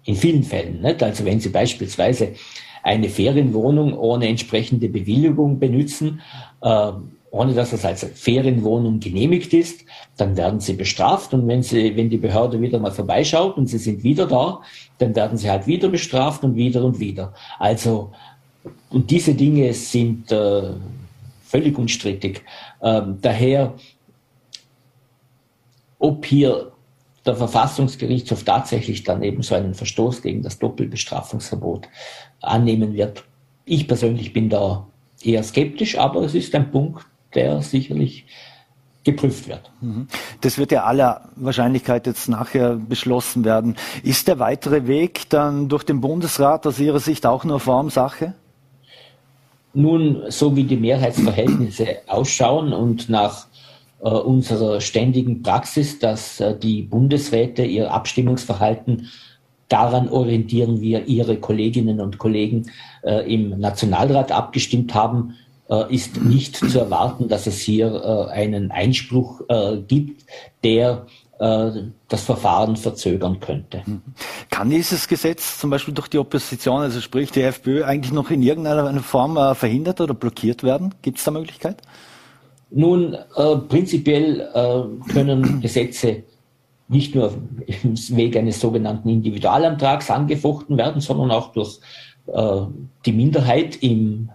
in vielen Fällen. Nicht? Also wenn Sie beispielsweise eine Ferienwohnung ohne entsprechende Bewilligung benutzen, äh, ohne dass es als Ferienwohnung genehmigt ist, dann werden sie bestraft und wenn sie, wenn die Behörde wieder mal vorbeischaut und sie sind wieder da, dann werden sie halt wieder bestraft und wieder und wieder. Also, und diese Dinge sind äh, völlig unstrittig. Ähm, daher, ob hier der Verfassungsgerichtshof tatsächlich dann eben so einen Verstoß gegen das Doppelbestrafungsverbot annehmen wird. Ich persönlich bin da eher skeptisch, aber es ist ein Punkt, der sicherlich geprüft wird. Mhm.
Das wird ja aller Wahrscheinlichkeit jetzt nachher beschlossen werden. Ist der weitere Weg dann durch den Bundesrat aus Ihrer Sicht auch nur Formsache?
Nun, so wie die Mehrheitsverhältnisse ausschauen und nach äh, unserer ständigen Praxis, dass äh, die Bundesräte ihr Abstimmungsverhalten daran orientieren, wie ihre Kolleginnen und Kollegen äh, im Nationalrat abgestimmt haben, äh, ist nicht zu erwarten, dass es hier äh, einen Einspruch äh, gibt, der das Verfahren verzögern könnte. Mhm.
Kann dieses Gesetz zum Beispiel durch die Opposition, also sprich die FPÖ, eigentlich noch in irgendeiner Form verhindert oder blockiert werden? Gibt es da Möglichkeit?
Nun, äh, prinzipiell äh, können Gesetze nicht nur im Weg eines sogenannten Individualantrags angefochten werden, sondern auch durch äh, die Minderheit im,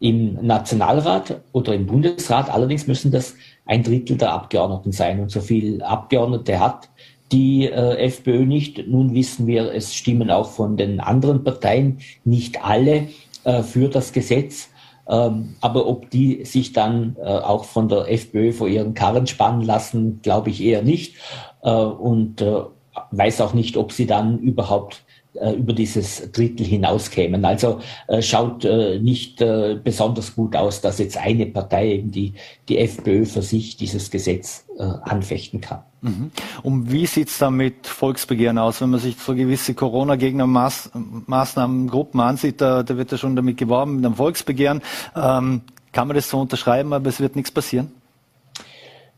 im Nationalrat oder im Bundesrat. Allerdings müssen das ein Drittel der Abgeordneten sein. Und so viel Abgeordnete hat die äh, FPÖ nicht. Nun wissen wir, es stimmen auch von den anderen Parteien nicht alle äh, für das Gesetz. Ähm, aber ob die sich dann äh, auch von der FPÖ vor ihren Karren spannen lassen, glaube ich eher nicht. Äh, und äh, weiß auch nicht, ob sie dann überhaupt äh, über dieses Drittel hinauskämen. Also äh, schaut äh, nicht äh, besonders gut aus, dass jetzt eine Partei, eben die, die FPÖ, für sich dieses Gesetz anfechten kann.
Mhm. Und wie sieht's da mit Volksbegehren aus, wenn man sich so gewisse Corona-Gegner-Maßnahmen, Gruppen ansieht, da, da, wird ja schon damit geworben, mit einem Volksbegehren. Ähm, kann man das so unterschreiben, aber es wird nichts passieren?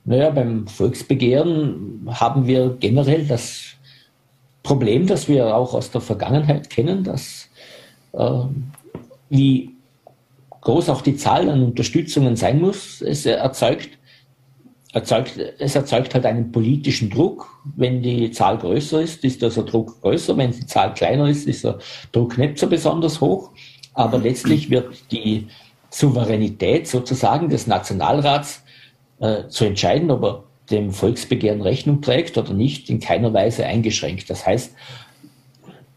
Naja, beim Volksbegehren haben wir generell das Problem, das wir auch aus der Vergangenheit kennen, dass äh, wie groß auch die Zahl an Unterstützungen sein muss, es erzeugt, erzeugt, es erzeugt halt einen politischen Druck. Wenn die Zahl größer ist, ist dieser Druck größer. Wenn die Zahl kleiner ist, ist der Druck nicht so besonders hoch. Aber letztlich wird die Souveränität sozusagen des Nationalrats äh, zu entscheiden, ob er dem Volksbegehren Rechnung trägt oder nicht, in keiner Weise eingeschränkt. Das heißt,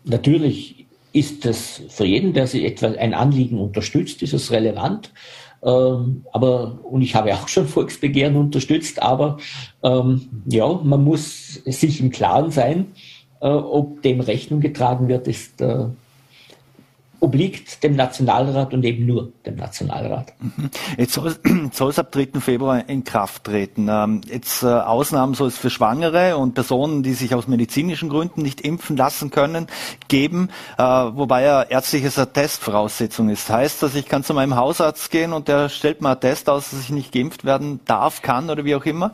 natürlich ist es für jeden, der sich etwa ein Anliegen unterstützt, ist es relevant. Ähm, aber, und ich habe auch schon Volksbegehren unterstützt, aber ähm, ja, man muss sich im Klaren sein, äh, ob dem Rechnung getragen wird, ist äh, obliegt dem Nationalrat und eben nur dem Nationalrat.
Mhm. Jetzt soll, es ab 3. Februar in Kraft treten. Ähm, jetzt äh, Ausnahmen soll es für Schwangere und Personen, die sich aus medizinischen Gründen nicht impfen lassen können, geben, äh, wobei ja ärztliches Attest Voraussetzung ist. Heißt das, ich kann zu meinem Hausarzt gehen und der stellt mir Attest aus, dass ich nicht geimpft werden darf, kann oder wie auch immer?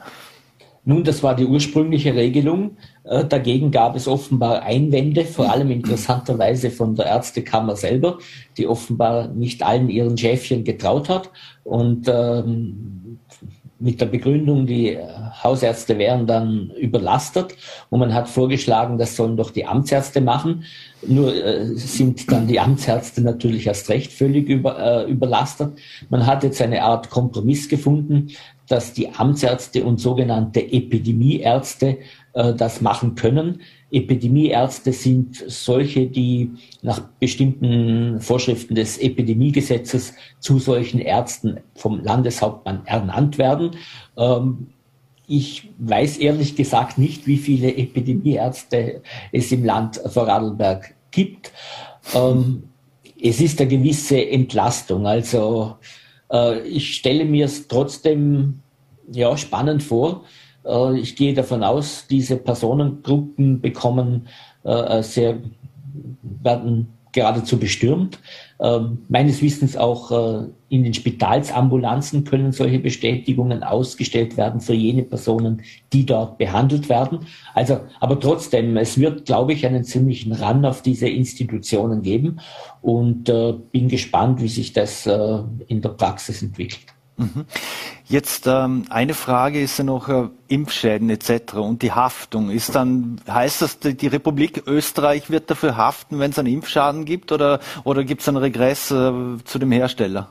Nun, das war die ursprüngliche Regelung. Äh, dagegen gab es offenbar Einwände, vor allem interessanterweise von der Ärztekammer selber, die offenbar nicht allen ihren Schäfchen getraut hat. Und ähm, mit der Begründung, die Hausärzte wären dann überlastet. Und man hat vorgeschlagen, das sollen doch die Amtsärzte machen. Nur äh, sind dann die Amtsärzte natürlich erst recht völlig über, äh, überlastet. Man hat jetzt eine Art Kompromiss gefunden, dass die Amtsärzte und sogenannte Epidemieärzte äh, das machen können. Epidemieärzte sind solche, die nach bestimmten Vorschriften des Epidemiegesetzes zu solchen Ärzten vom Landeshauptmann ernannt werden. Ähm, ich weiß ehrlich gesagt nicht, wie viele Epidemieärzte es im Land Vorarlberg gibt. Ähm, es ist eine gewisse Entlastung. Also äh, ich stelle mir es trotzdem ja, spannend vor. Äh, ich gehe davon aus, diese Personengruppen bekommen äh, sehr, werden geradezu bestürmt. Ähm, meines Wissens auch äh, in den Spitalsambulanzen können solche Bestätigungen ausgestellt werden für jene Personen, die dort behandelt werden. Also, aber trotzdem, es wird, glaube ich, einen ziemlichen Run auf diese Institutionen geben und äh, bin gespannt, wie sich das äh, in der Praxis entwickelt.
Mhm. Jetzt ähm, eine Frage ist ja noch äh, Impfschäden etc. und die Haftung. Ist dann heißt das, die, die Republik Österreich wird dafür haften, wenn es einen Impfschaden gibt oder oder gibt es einen Regress äh, zu dem Hersteller?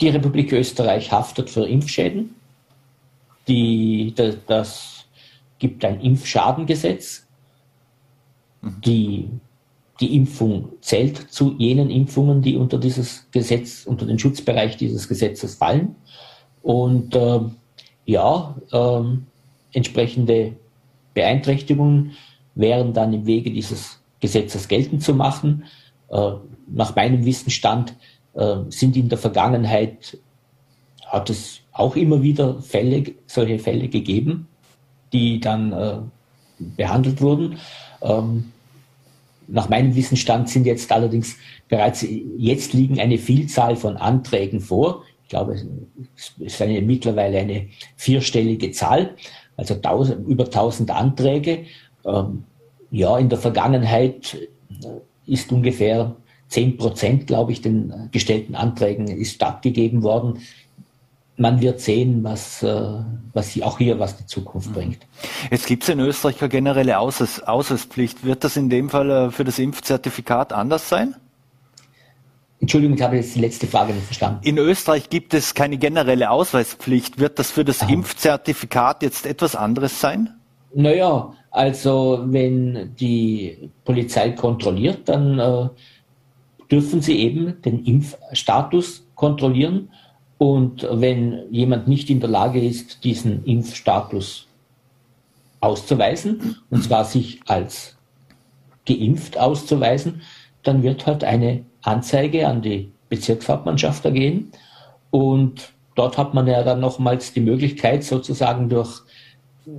Die Republik Österreich haftet für Impfschäden. Die, das, das gibt ein Impfschadengesetz. Mhm. Die die Impfung zählt zu jenen Impfungen, die unter dieses Gesetz, unter den Schutzbereich dieses Gesetzes fallen. Und äh, ja, äh, entsprechende Beeinträchtigungen wären dann im Wege dieses Gesetzes geltend zu machen. Äh, nach meinem Wissensstand äh, sind in der Vergangenheit, hat es auch immer wieder Fälle, solche Fälle gegeben, die dann äh, behandelt wurden. Ähm, nach meinem Wissensstand sind jetzt allerdings bereits, jetzt liegen eine Vielzahl von Anträgen vor. Ich glaube, es ist eine, mittlerweile eine vierstellige Zahl, also tausend, über 1000 Anträge. Ähm, ja, in der Vergangenheit ist ungefähr 10 Prozent, glaube ich, den gestellten Anträgen ist stattgegeben worden man wird sehen, was, äh, was sie auch hier, was die Zukunft bringt.
Jetzt gibt es in Österreich eine generelle Ausweis Ausweispflicht. Wird das in dem Fall äh, für das Impfzertifikat anders sein?
Entschuldigung, ich habe jetzt die letzte Frage nicht verstanden.
In Österreich gibt es keine generelle Ausweispflicht. Wird das für das Aha. Impfzertifikat jetzt etwas anderes sein?
Naja, also wenn die Polizei kontrolliert, dann äh, dürfen sie eben den Impfstatus kontrollieren und wenn jemand nicht in der Lage ist, diesen Impfstatus auszuweisen, und zwar sich als geimpft auszuweisen, dann wird halt eine Anzeige an die Bezirkshauptmannschaft ergehen. Und dort hat man ja dann nochmals die Möglichkeit, sozusagen durch,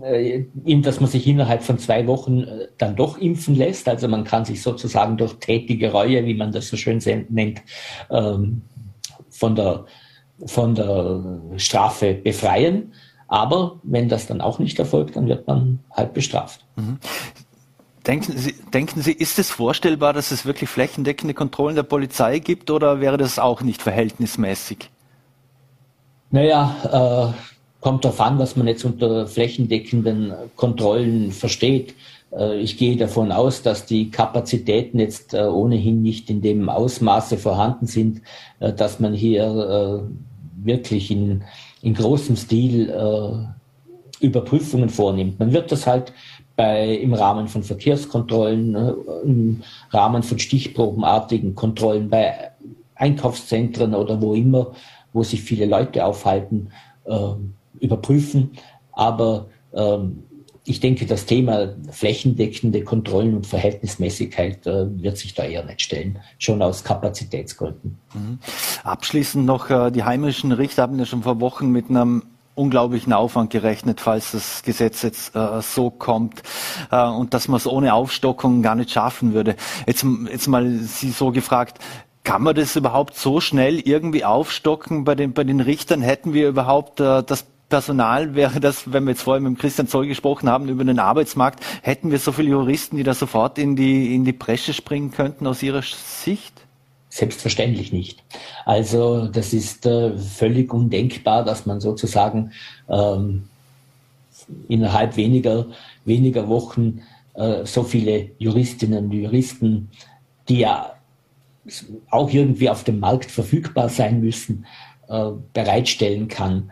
äh, dass man sich innerhalb von zwei Wochen äh, dann doch impfen lässt. Also man kann sich sozusagen durch tätige Reue, wie man das so schön nennt, ähm, von der von der Strafe befreien. Aber wenn das dann auch nicht erfolgt, dann wird man halt bestraft. Mhm.
Denken Sie, denken Sie, ist es vorstellbar, dass es wirklich flächendeckende Kontrollen der Polizei gibt oder wäre das auch nicht verhältnismäßig?
Naja, äh, kommt darauf an, was man jetzt unter flächendeckenden Kontrollen versteht. Äh, ich gehe davon aus, dass die Kapazitäten jetzt äh, ohnehin nicht in dem Ausmaße vorhanden sind, äh, dass man hier wirklich in, in großem Stil Überprüfungen vornimmt. Man wird das halt bei, im Rahmen von Verkehrskontrollen, im Rahmen von stichprobenartigen Kontrollen bei Einkaufszentren oder wo immer, wo sich viele Leute aufhalten, überprüfen. Aber ähm, ich denke, das Thema flächendeckende Kontrollen und Verhältnismäßigkeit äh, wird sich da eher nicht stellen, schon aus Kapazitätsgründen.
Mhm. Abschließend noch, äh, die heimischen Richter haben ja schon vor Wochen mit einem unglaublichen Aufwand gerechnet, falls das Gesetz jetzt äh, so kommt äh, und dass man es ohne Aufstockung gar nicht schaffen würde. Jetzt, jetzt mal Sie so gefragt, kann man das überhaupt so schnell irgendwie aufstocken bei den, bei den Richtern? Hätten wir überhaupt äh, das Personal wäre das, wenn wir jetzt vorhin mit Christian Zoll gesprochen haben über den Arbeitsmarkt, hätten wir so viele Juristen, die da sofort in die, in die Bresche springen könnten aus Ihrer Sicht?
Selbstverständlich nicht. Also das ist äh, völlig undenkbar, dass man sozusagen ähm, innerhalb weniger, weniger Wochen äh, so viele Juristinnen und Juristen, die ja auch irgendwie auf dem Markt verfügbar sein müssen, äh, bereitstellen kann.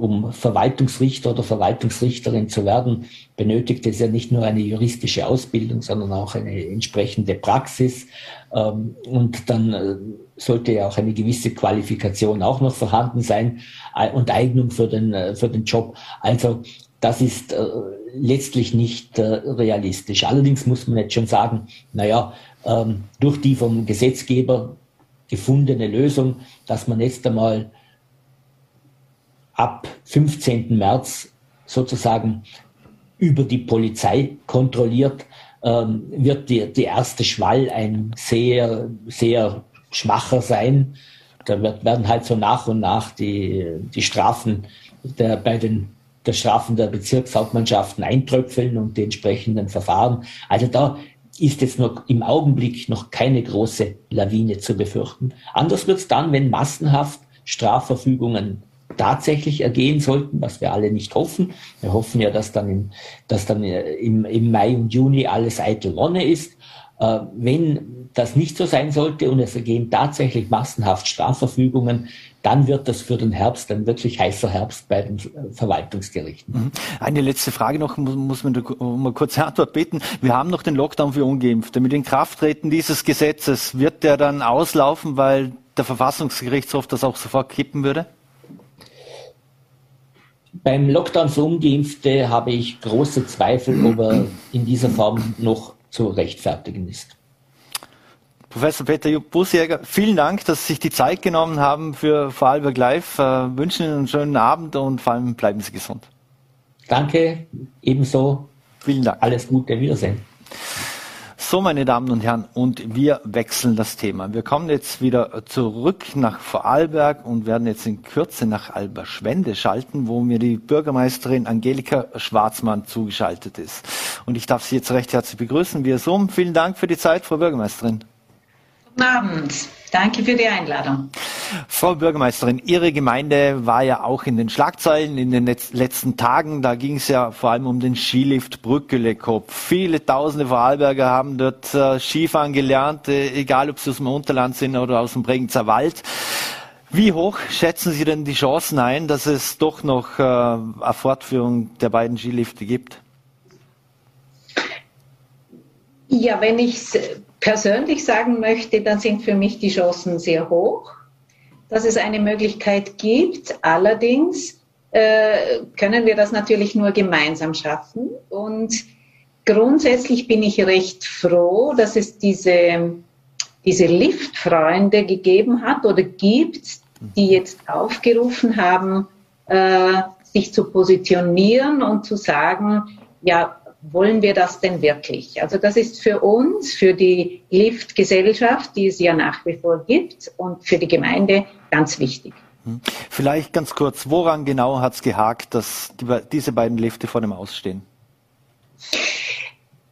Um Verwaltungsrichter oder Verwaltungsrichterin zu werden, benötigt es ja nicht nur eine juristische Ausbildung, sondern auch eine entsprechende Praxis. Ähm, und dann äh, sollte ja auch eine gewisse Qualifikation auch noch vorhanden sein äh, und Eignung für den, äh, für den Job. Also das ist letztlich nicht realistisch. Allerdings muss man jetzt schon sagen, naja, ähm, durch die vom Gesetzgeber gefundene Lösung, dass man jetzt einmal ab 15. März sozusagen über die Polizei kontrolliert, ähm, wird die, die erste Schwall ein sehr, sehr schwacher sein. Da wird, werden halt so nach und nach die, die Strafen der, bei den der Strafen der Bezirkshauptmannschaften eintröpfeln und die entsprechenden Verfahren. Also da ist jetzt noch im Augenblick noch keine große Lawine zu befürchten. Anders wird es dann, wenn massenhaft Strafverfügungen tatsächlich ergehen sollten, was wir alle nicht hoffen. Wir hoffen ja, dass dann, im, dass dann äh, im, im Mai und Juni alles eitel Wonne ist. Äh, wenn das nicht so sein sollte und es ergehen tatsächlich massenhaft Strafverfügungen, dann wird das für den Herbst ein wirklich heißer Herbst bei den Verwaltungsgerichten. Mhm.
Eine letzte Frage noch, muss, man um eine kurze Antwort bitten. Wir haben noch den Lockdown für Ungeimpfte. Mit dem Krafttreten dieses Gesetzes wird der dann auslaufen, weil der Verfassungsgerichtshof das auch sofort kippen würde?
Beim Lockdown für Ungeimpfte habe ich große Zweifel, ob er in dieser Form noch zu rechtfertigen ist.
Professor Peter Busjäger, vielen Dank, dass Sie sich die Zeit genommen haben für Vorarlberg Live. Äh, wünschen Ihnen einen schönen Abend und vor allem bleiben Sie gesund.
Danke, ebenso. Vielen Dank. Alles Gute, Wiedersehen.
So, meine Damen und Herren, und wir wechseln das Thema. Wir kommen jetzt wieder zurück nach Vorarlberg und werden jetzt in Kürze nach Alberschwende schalten, wo mir die Bürgermeisterin Angelika Schwarzmann zugeschaltet ist. Und ich darf Sie jetzt recht herzlich begrüßen via Zoom. Vielen Dank für die Zeit, Frau Bürgermeisterin.
Guten Abend. Danke für die Einladung.
Frau Bürgermeisterin, Ihre Gemeinde war ja auch in den Schlagzeilen in den letzten Tagen. Da ging es ja vor allem um den Skilift Brückelekopf. Viele tausende Vorarlberger haben dort äh, Skifahren gelernt, äh, egal ob sie aus dem Unterland sind oder aus dem Bregenzer Wald. Wie hoch schätzen Sie denn die Chancen ein, dass es doch noch äh, eine Fortführung der beiden Skilifte gibt?
Ja, wenn ich persönlich sagen möchte, dann sind für mich die Chancen sehr hoch, dass es eine Möglichkeit gibt. Allerdings äh, können wir das natürlich nur gemeinsam schaffen. Und grundsätzlich bin ich recht froh, dass es diese, diese Liftfreunde gegeben hat oder gibt, die jetzt aufgerufen haben, äh, sich zu positionieren und zu sagen, ja, wollen wir das denn wirklich? Also das ist für uns, für die Lift-Gesellschaft, die es ja nach wie vor gibt und für die Gemeinde ganz wichtig.
Hm. Vielleicht ganz kurz, woran genau hat es gehakt, dass die, diese beiden Lifte vor dem Ausstehen?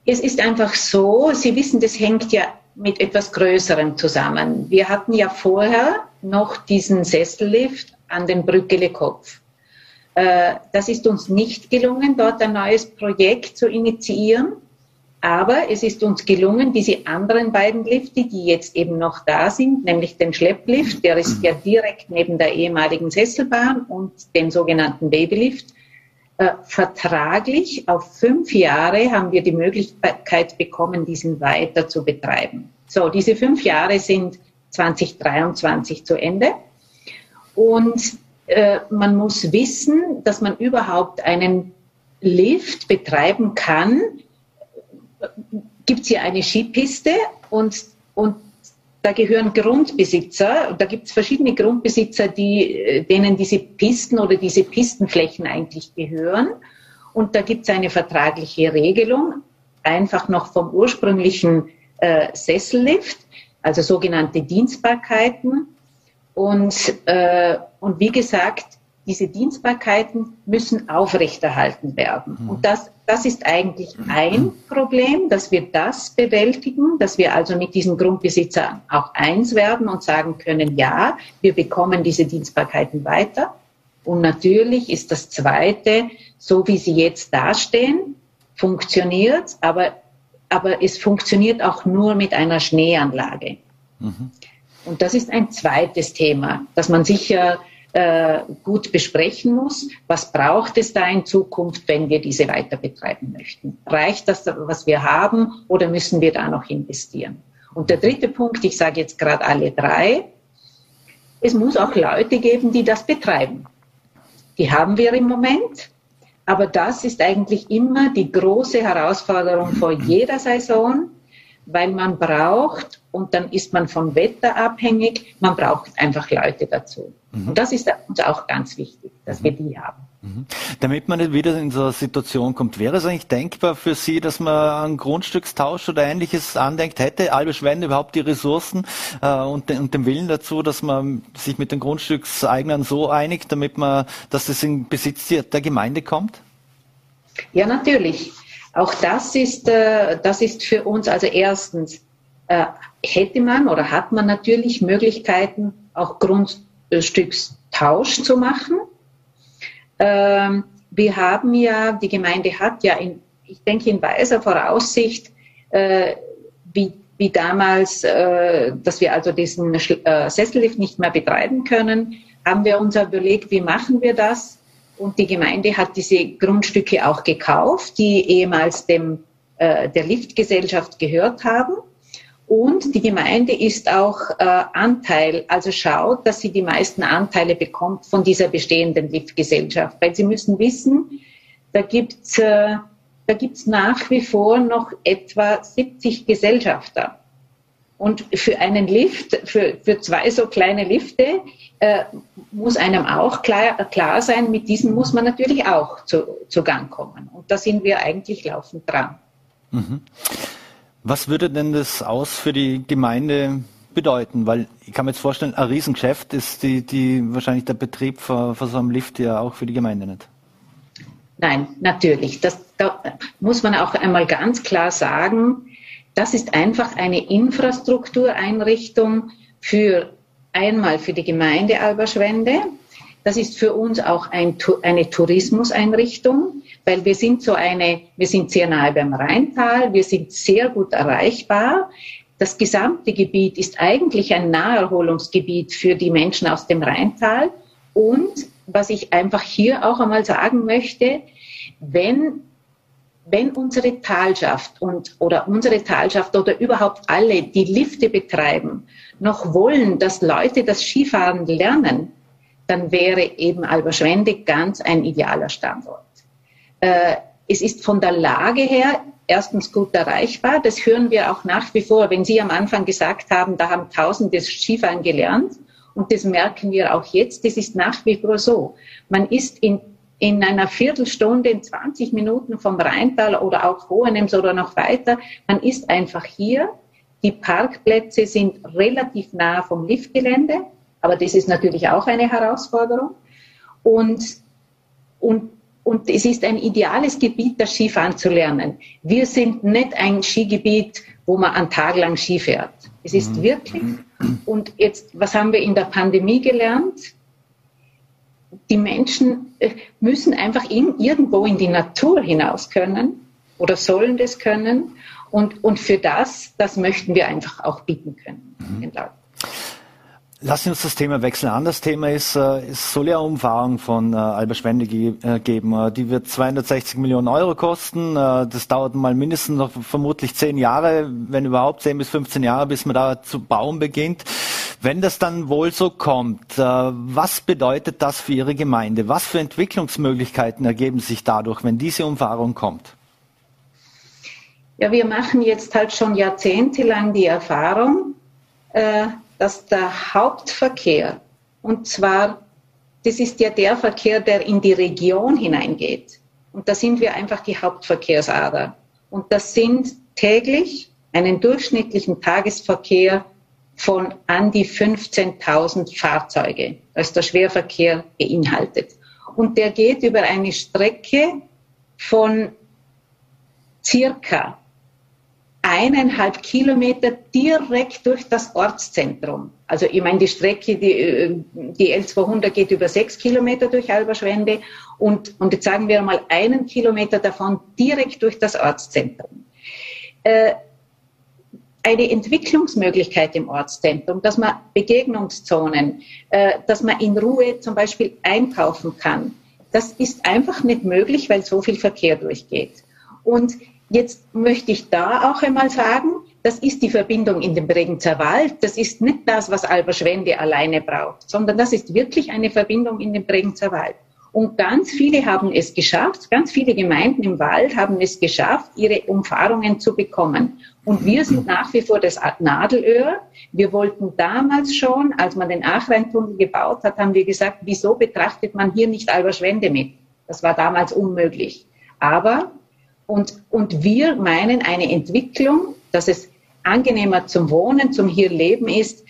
Es ist einfach so, Sie wissen, das hängt ja mit etwas Größerem zusammen. Wir hatten ja vorher noch diesen Sessellift an den Brückele-Kopf. Äh, das ist uns nicht gelungen, dort ein neues Projekt zu initiieren. Aber es ist uns gelungen, diese anderen beiden Lifte, die jetzt eben noch da sind, nämlich den Schlepplift, der ist ja direkt neben der ehemaligen Sesselbahn und den sogenannten Babylift, äh, vertraglich auf fünf Jahre haben wir die Möglichkeit bekommen, diesen weiter zu betreiben. So, diese fünf Jahre sind 2023 zu Ende. Und äh, man muss wissen, dass man überhaupt einen Lift betreiben kann, gibt es hier eine Skipiste und, und da gehören Grundbesitzer, da gibt es verschiedene Grundbesitzer, die, denen diese Pisten oder diese Pistenflächen eigentlich gehören. Und da gibt es eine vertragliche Regelung, einfach noch vom ursprünglichen äh, Sessellift, also sogenannte Dienstbarkeiten. Und, äh, und wie gesagt, diese Dienstbarkeiten müssen aufrechterhalten werden. Mhm. Und das, das ist eigentlich ein Problem, dass wir das bewältigen, dass wir also mit diesen Grundbesitzern auch eins werden und sagen können, ja, wir bekommen diese Dienstbarkeiten weiter. Und natürlich ist das Zweite, so wie sie jetzt dastehen, funktioniert, aber, aber es funktioniert auch nur mit einer Schneeanlage. Mhm. Und das ist ein zweites Thema, dass man sicher äh, gut besprechen muss, was braucht es da in Zukunft, wenn wir diese weiter betreiben möchten. Reicht das, was wir haben, oder müssen wir da noch investieren? Und der dritte Punkt, ich sage jetzt gerade alle drei, es muss auch Leute geben, die das betreiben. Die haben wir im Moment, aber das ist eigentlich immer die große Herausforderung vor jeder Saison, weil man braucht, und dann ist man vom Wetter abhängig, man braucht einfach Leute dazu. Mhm. Und das ist uns auch ganz wichtig, dass mhm. wir die haben.
Mhm. Damit man nicht wieder in so eine Situation kommt, wäre es eigentlich denkbar für Sie, dass man einen Grundstückstausch oder ähnliches andenkt? Hätte Alberschwende überhaupt die Ressourcen äh, und, den, und, den Willen dazu, dass man sich mit den Grundstückseignern so einigt, damit man, dass das in Besitz der Gemeinde kommt?
Ja, natürlich. Auch das ist, äh, das ist für uns, also erstens, äh, hätte man oder hat man natürlich Möglichkeiten, auch Grundstückstausch zu machen. Ähm, wir haben ja, die Gemeinde hat ja, in, ich denke, in weiser Voraussicht, äh, wie, wie damals, äh, dass wir also diesen äh, Sessellift nicht mehr betreiben können, haben wir uns überlegt, wie machen wir das? Und die Gemeinde hat diese Grundstücke auch gekauft, die ehemals dem, äh, der Liftgesellschaft gehört haben. Und die Gemeinde ist auch äh, Anteil, also schaut, dass sie die meisten Anteile bekommt von dieser bestehenden Liftgesellschaft. Weil Sie müssen wissen, da gibt's äh, da gibt's nach wie vor noch etwa 70 Gesellschafter. Und für einen Lift, für, für zwei so kleine Lifte, äh, muss einem auch klar, klar sein, mit diesen muss man natürlich auch zu, zu Gang kommen. Und da sind wir eigentlich laufend dran. Mhm.
Was würde denn das aus für die Gemeinde bedeuten? Weil ich kann mir jetzt vorstellen, ein Riesengeschäft ist die, die wahrscheinlich der Betrieb von, von so einem Lift ja auch für die Gemeinde nicht.
Nein, natürlich. Das da muss man auch einmal ganz klar sagen. Das ist einfach eine Infrastruktureinrichtung für einmal für die Gemeinde Alberschwende. Das ist für uns auch ein, eine Tourismuseinrichtung weil wir sind so eine, wir sind sehr nahe beim Rheintal, wir sind sehr gut erreichbar. Das gesamte Gebiet ist eigentlich ein Naherholungsgebiet für die Menschen aus dem Rheintal. Und was ich einfach hier auch einmal sagen möchte, wenn wenn unsere Talschaft und, oder unsere Talschaft oder überhaupt alle, die Lifte betreiben, noch wollen, dass Leute das Skifahren lernen, dann wäre eben Alberschwende ganz ein idealer Standort. Äh, es ist von der Lage her erstens gut erreichbar. Das hören wir auch nach wie vor. Wenn Sie am Anfang gesagt haben, da haben Tausende Skifahren gelernt, und das merken wir auch jetzt, das ist nach wie vor so. Man ist in, in einer Viertelstunde, in 20 Minuten vom Rheintal oder auch Hohenems oder noch weiter. Man ist einfach hier. Die Parkplätze sind relativ nah vom Liftgelände, aber das ist natürlich auch eine Herausforderung. Und, und und es ist ein ideales Gebiet, das Skifahren zu lernen. Wir sind nicht ein Skigebiet, wo man einen Tag lang Ski fährt. Es ist mhm. wirklich, und jetzt, was haben wir in der Pandemie gelernt? Die Menschen äh, müssen einfach in, irgendwo in die Natur hinaus können oder sollen das können. Und, und für das, das möchten wir einfach auch bieten können. Mhm.
Lassen Sie uns das Thema wechseln. Anderes Thema ist, äh, es soll ja Umfahrung von äh, Alberschwende ge äh, geben. Äh, die wird 260 Millionen Euro kosten. Äh, das dauert mal mindestens noch vermutlich zehn Jahre, wenn überhaupt zehn bis 15 Jahre, bis man da zu bauen beginnt. Wenn das dann wohl so kommt, äh, was bedeutet das für Ihre Gemeinde? Was für Entwicklungsmöglichkeiten ergeben sich dadurch, wenn diese Umfahrung kommt?
Ja, wir machen jetzt halt schon jahrzehntelang die Erfahrung, äh, dass der Hauptverkehr, und zwar, das ist ja der Verkehr, der in die Region hineingeht. Und da sind wir einfach die Hauptverkehrsader. Und das sind täglich einen durchschnittlichen Tagesverkehr von an die 15.000 Fahrzeuge, als der Schwerverkehr beinhaltet. Und der geht über eine Strecke von circa eineinhalb Kilometer direkt durch das Ortszentrum. Also ich meine, die Strecke, die, die L200 geht über sechs Kilometer durch Alberschwende und, und jetzt sagen wir mal einen Kilometer davon direkt durch das Ortszentrum. Äh, eine Entwicklungsmöglichkeit im Ortszentrum, dass man Begegnungszonen, äh, dass man in Ruhe zum Beispiel einkaufen kann, das ist einfach nicht möglich, weil so viel Verkehr durchgeht. Und Jetzt möchte ich da auch einmal sagen, das ist die Verbindung in den Bregenzer Wald. Das ist nicht das, was Alberschwende alleine braucht, sondern das ist wirklich eine Verbindung in den Bregenzer Wald. Und ganz viele haben es geschafft, ganz viele Gemeinden im Wald haben es geschafft, ihre Umfahrungen zu bekommen. Und wir sind nach wie vor das Nadelöhr. Wir wollten damals schon, als man den Achreintunnel gebaut hat, haben wir gesagt, wieso betrachtet man hier nicht Alberschwende mit? Das war damals unmöglich. Aber und, und wir meinen eine Entwicklung, dass es angenehmer zum Wohnen, zum hier Leben ist,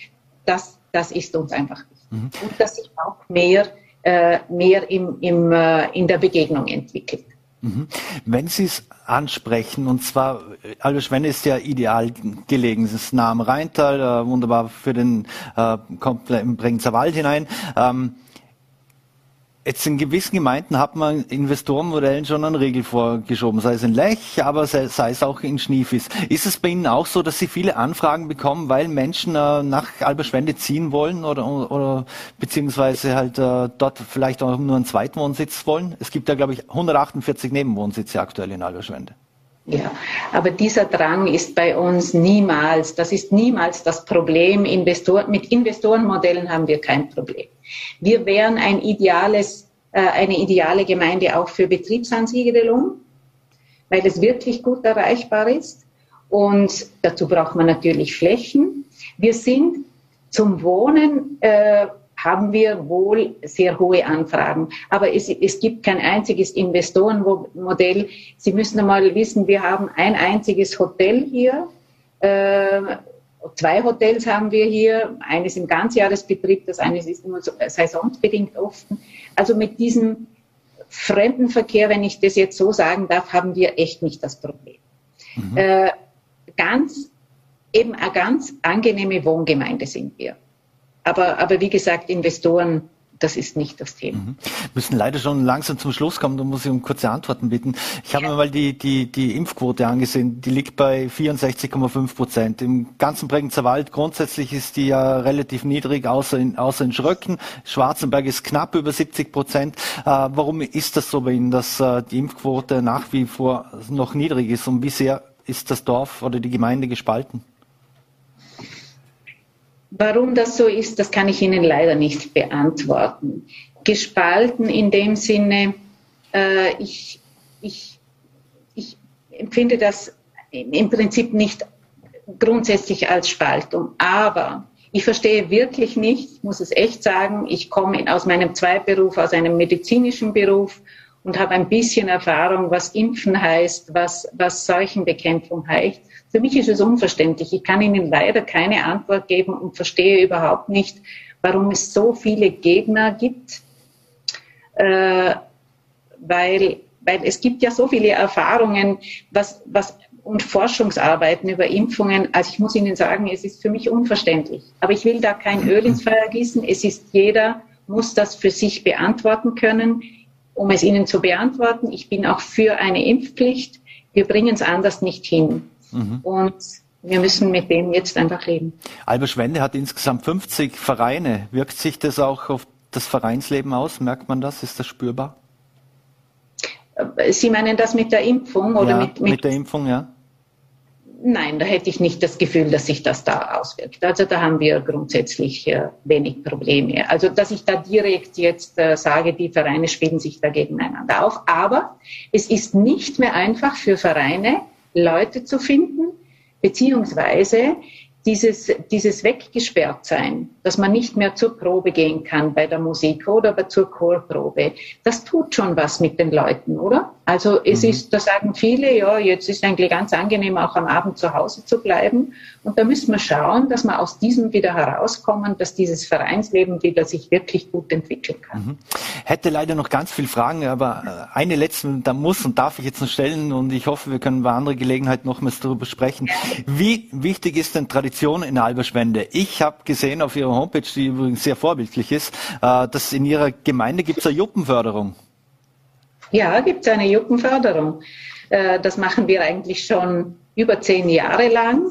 das, das ist uns einfach wichtig. Mhm. Und dass sich auch mehr, mehr im, im, äh, in der Begegnung entwickelt.
Mhm. Wenn Sie es ansprechen, und zwar, Alberschwende ist ja ideal gelegen, es ist nah am Rheintal, äh, wunderbar für den, äh, kommt im Bregenzer Wald hinein. Ähm, Jetzt in gewissen Gemeinden hat man Investorenmodellen schon einen Riegel vorgeschoben, sei es in Lech, aber sei, sei, es auch in Schniefis. Ist es bei Ihnen auch so, dass Sie viele Anfragen bekommen, weil Menschen äh, nach Alberschwende ziehen wollen oder, oder beziehungsweise halt äh, dort vielleicht auch nur einen Zweitwohnsitz wollen? Es gibt ja, glaube ich, 148 Nebenwohnsitze aktuell in Alberschwende.
Ja, aber dieser Drang ist bei uns niemals, das ist niemals das Problem. Investor, mit Investorenmodellen haben wir kein Problem. Wir wären ein ideales, äh, eine ideale Gemeinde auch für Betriebsansiedelung, weil es wirklich gut erreichbar ist. Und dazu braucht man natürlich Flächen. Wir sind zum Wohnen äh, haben wir wohl sehr hohe Anfragen. Aber es, es gibt kein einziges Investorenmodell. Sie müssen einmal wissen, wir haben ein einziges Hotel hier. Äh, zwei Hotels haben wir hier. Eines im Ganzjahresbetrieb, das eine ist nur saisonbedingt offen. Also mit diesem Fremdenverkehr, wenn ich das jetzt so sagen darf, haben wir echt nicht das Problem. Mhm. Äh, ganz, eben eine ganz angenehme Wohngemeinde sind wir. Aber, aber wie gesagt, Investoren, das ist nicht das Thema. Mhm.
Wir müssen leider schon langsam zum Schluss kommen, da muss ich um kurze Antworten bitten. Ich habe ja. mir mal die, die, die Impfquote angesehen, die liegt bei 64,5 Prozent. Im ganzen Bregenzer Wald grundsätzlich ist die ja relativ niedrig, außer in, außer in Schröcken. Schwarzenberg ist knapp über 70 Prozent. Äh, warum ist das so bei Ihnen, dass äh, die Impfquote nach wie vor noch niedrig ist und wie sehr ist das Dorf oder die Gemeinde gespalten?
Warum das so ist, das kann ich Ihnen leider nicht beantworten. Gespalten in dem Sinne, äh, ich, ich, ich empfinde das im Prinzip nicht grundsätzlich als Spaltung, aber ich verstehe wirklich nicht, ich muss es echt sagen, ich komme aus meinem Zweitberuf, aus einem medizinischen Beruf und habe ein bisschen Erfahrung, was Impfen heißt, was, was Seuchenbekämpfung heißt. Für mich ist es unverständlich. Ich kann Ihnen leider keine Antwort geben und verstehe überhaupt nicht, warum es so viele Gegner gibt. Äh, weil, weil es gibt ja so viele Erfahrungen, was, was und Forschungsarbeiten über Impfungen. Also ich muss Ihnen sagen, es ist für mich unverständlich. Aber ich will da kein Öl ins Feuer gießen. Es ist jeder muss das für sich beantworten können. Um es Ihnen zu beantworten, ich bin auch für eine Impfpflicht. Wir bringen es anders nicht hin. Mhm. Und wir müssen mit dem jetzt einfach leben.
Albert Schwende hat insgesamt 50 Vereine. Wirkt sich das auch auf das Vereinsleben aus? Merkt man das? Ist das spürbar?
Sie meinen das mit der Impfung oder
ja,
mit,
mit, mit der Impfung, ja?
Nein, da hätte ich nicht das Gefühl, dass sich das da auswirkt. Also da haben wir grundsätzlich äh, wenig Probleme. Also dass ich da direkt jetzt äh, sage, die Vereine spielen sich da gegeneinander auf. Aber es ist nicht mehr einfach für Vereine, Leute zu finden, beziehungsweise dieses, dieses weggesperrt sein, dass man nicht mehr zur Probe gehen kann bei der Musik oder zur Chorprobe, das tut schon was mit den Leuten, oder? Also es mhm. ist, da sagen viele, ja, jetzt ist eigentlich ganz angenehm, auch am Abend zu Hause zu bleiben. Und da müssen wir schauen, dass wir aus diesem wieder herauskommen, dass dieses Vereinsleben wieder sich wirklich gut entwickeln kann. Mhm.
Hätte leider noch ganz viele Fragen, aber äh, eine letzte, da muss und darf ich jetzt noch stellen und ich hoffe, wir können bei anderer Gelegenheit nochmals darüber sprechen. Wie wichtig ist denn Tradition in Alberschwende? Ich habe gesehen auf Ihrer Homepage, die übrigens sehr vorbildlich ist, äh, dass in Ihrer Gemeinde gibt es eine Juppenförderung.
Ja, gibt es eine Jugendförderung. Äh, das machen wir eigentlich schon über zehn Jahre lang.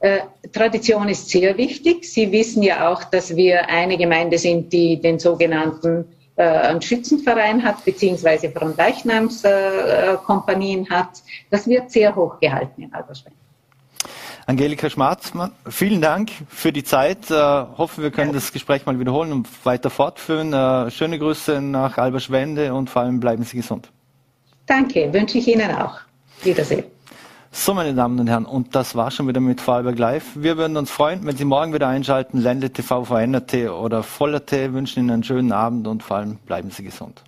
Äh, Tradition ist sehr wichtig. Sie wissen ja auch, dass wir eine Gemeinde sind, die den sogenannten äh, einen Schützenverein hat, beziehungsweise Fronleichnamskompanien hat. Das wird sehr hoch gehalten in Alberschwein.
Angelika Schmarzmann, vielen Dank für die Zeit. Äh, hoffen, wir können das Gespräch mal wiederholen und weiter fortführen. Äh, schöne Grüße nach Alberschwende und vor allem bleiben Sie gesund.
Danke, wünsche ich Ihnen auch. Wiedersehen.
So, meine Damen und Herren, und das war schon wieder mit Vorarlberg Live. Wir würden uns freuen, wenn Sie morgen wieder einschalten. Ländle TV, VNRT oder Voller T wünschen Ihnen einen schönen Abend und vor allem bleiben Sie gesund.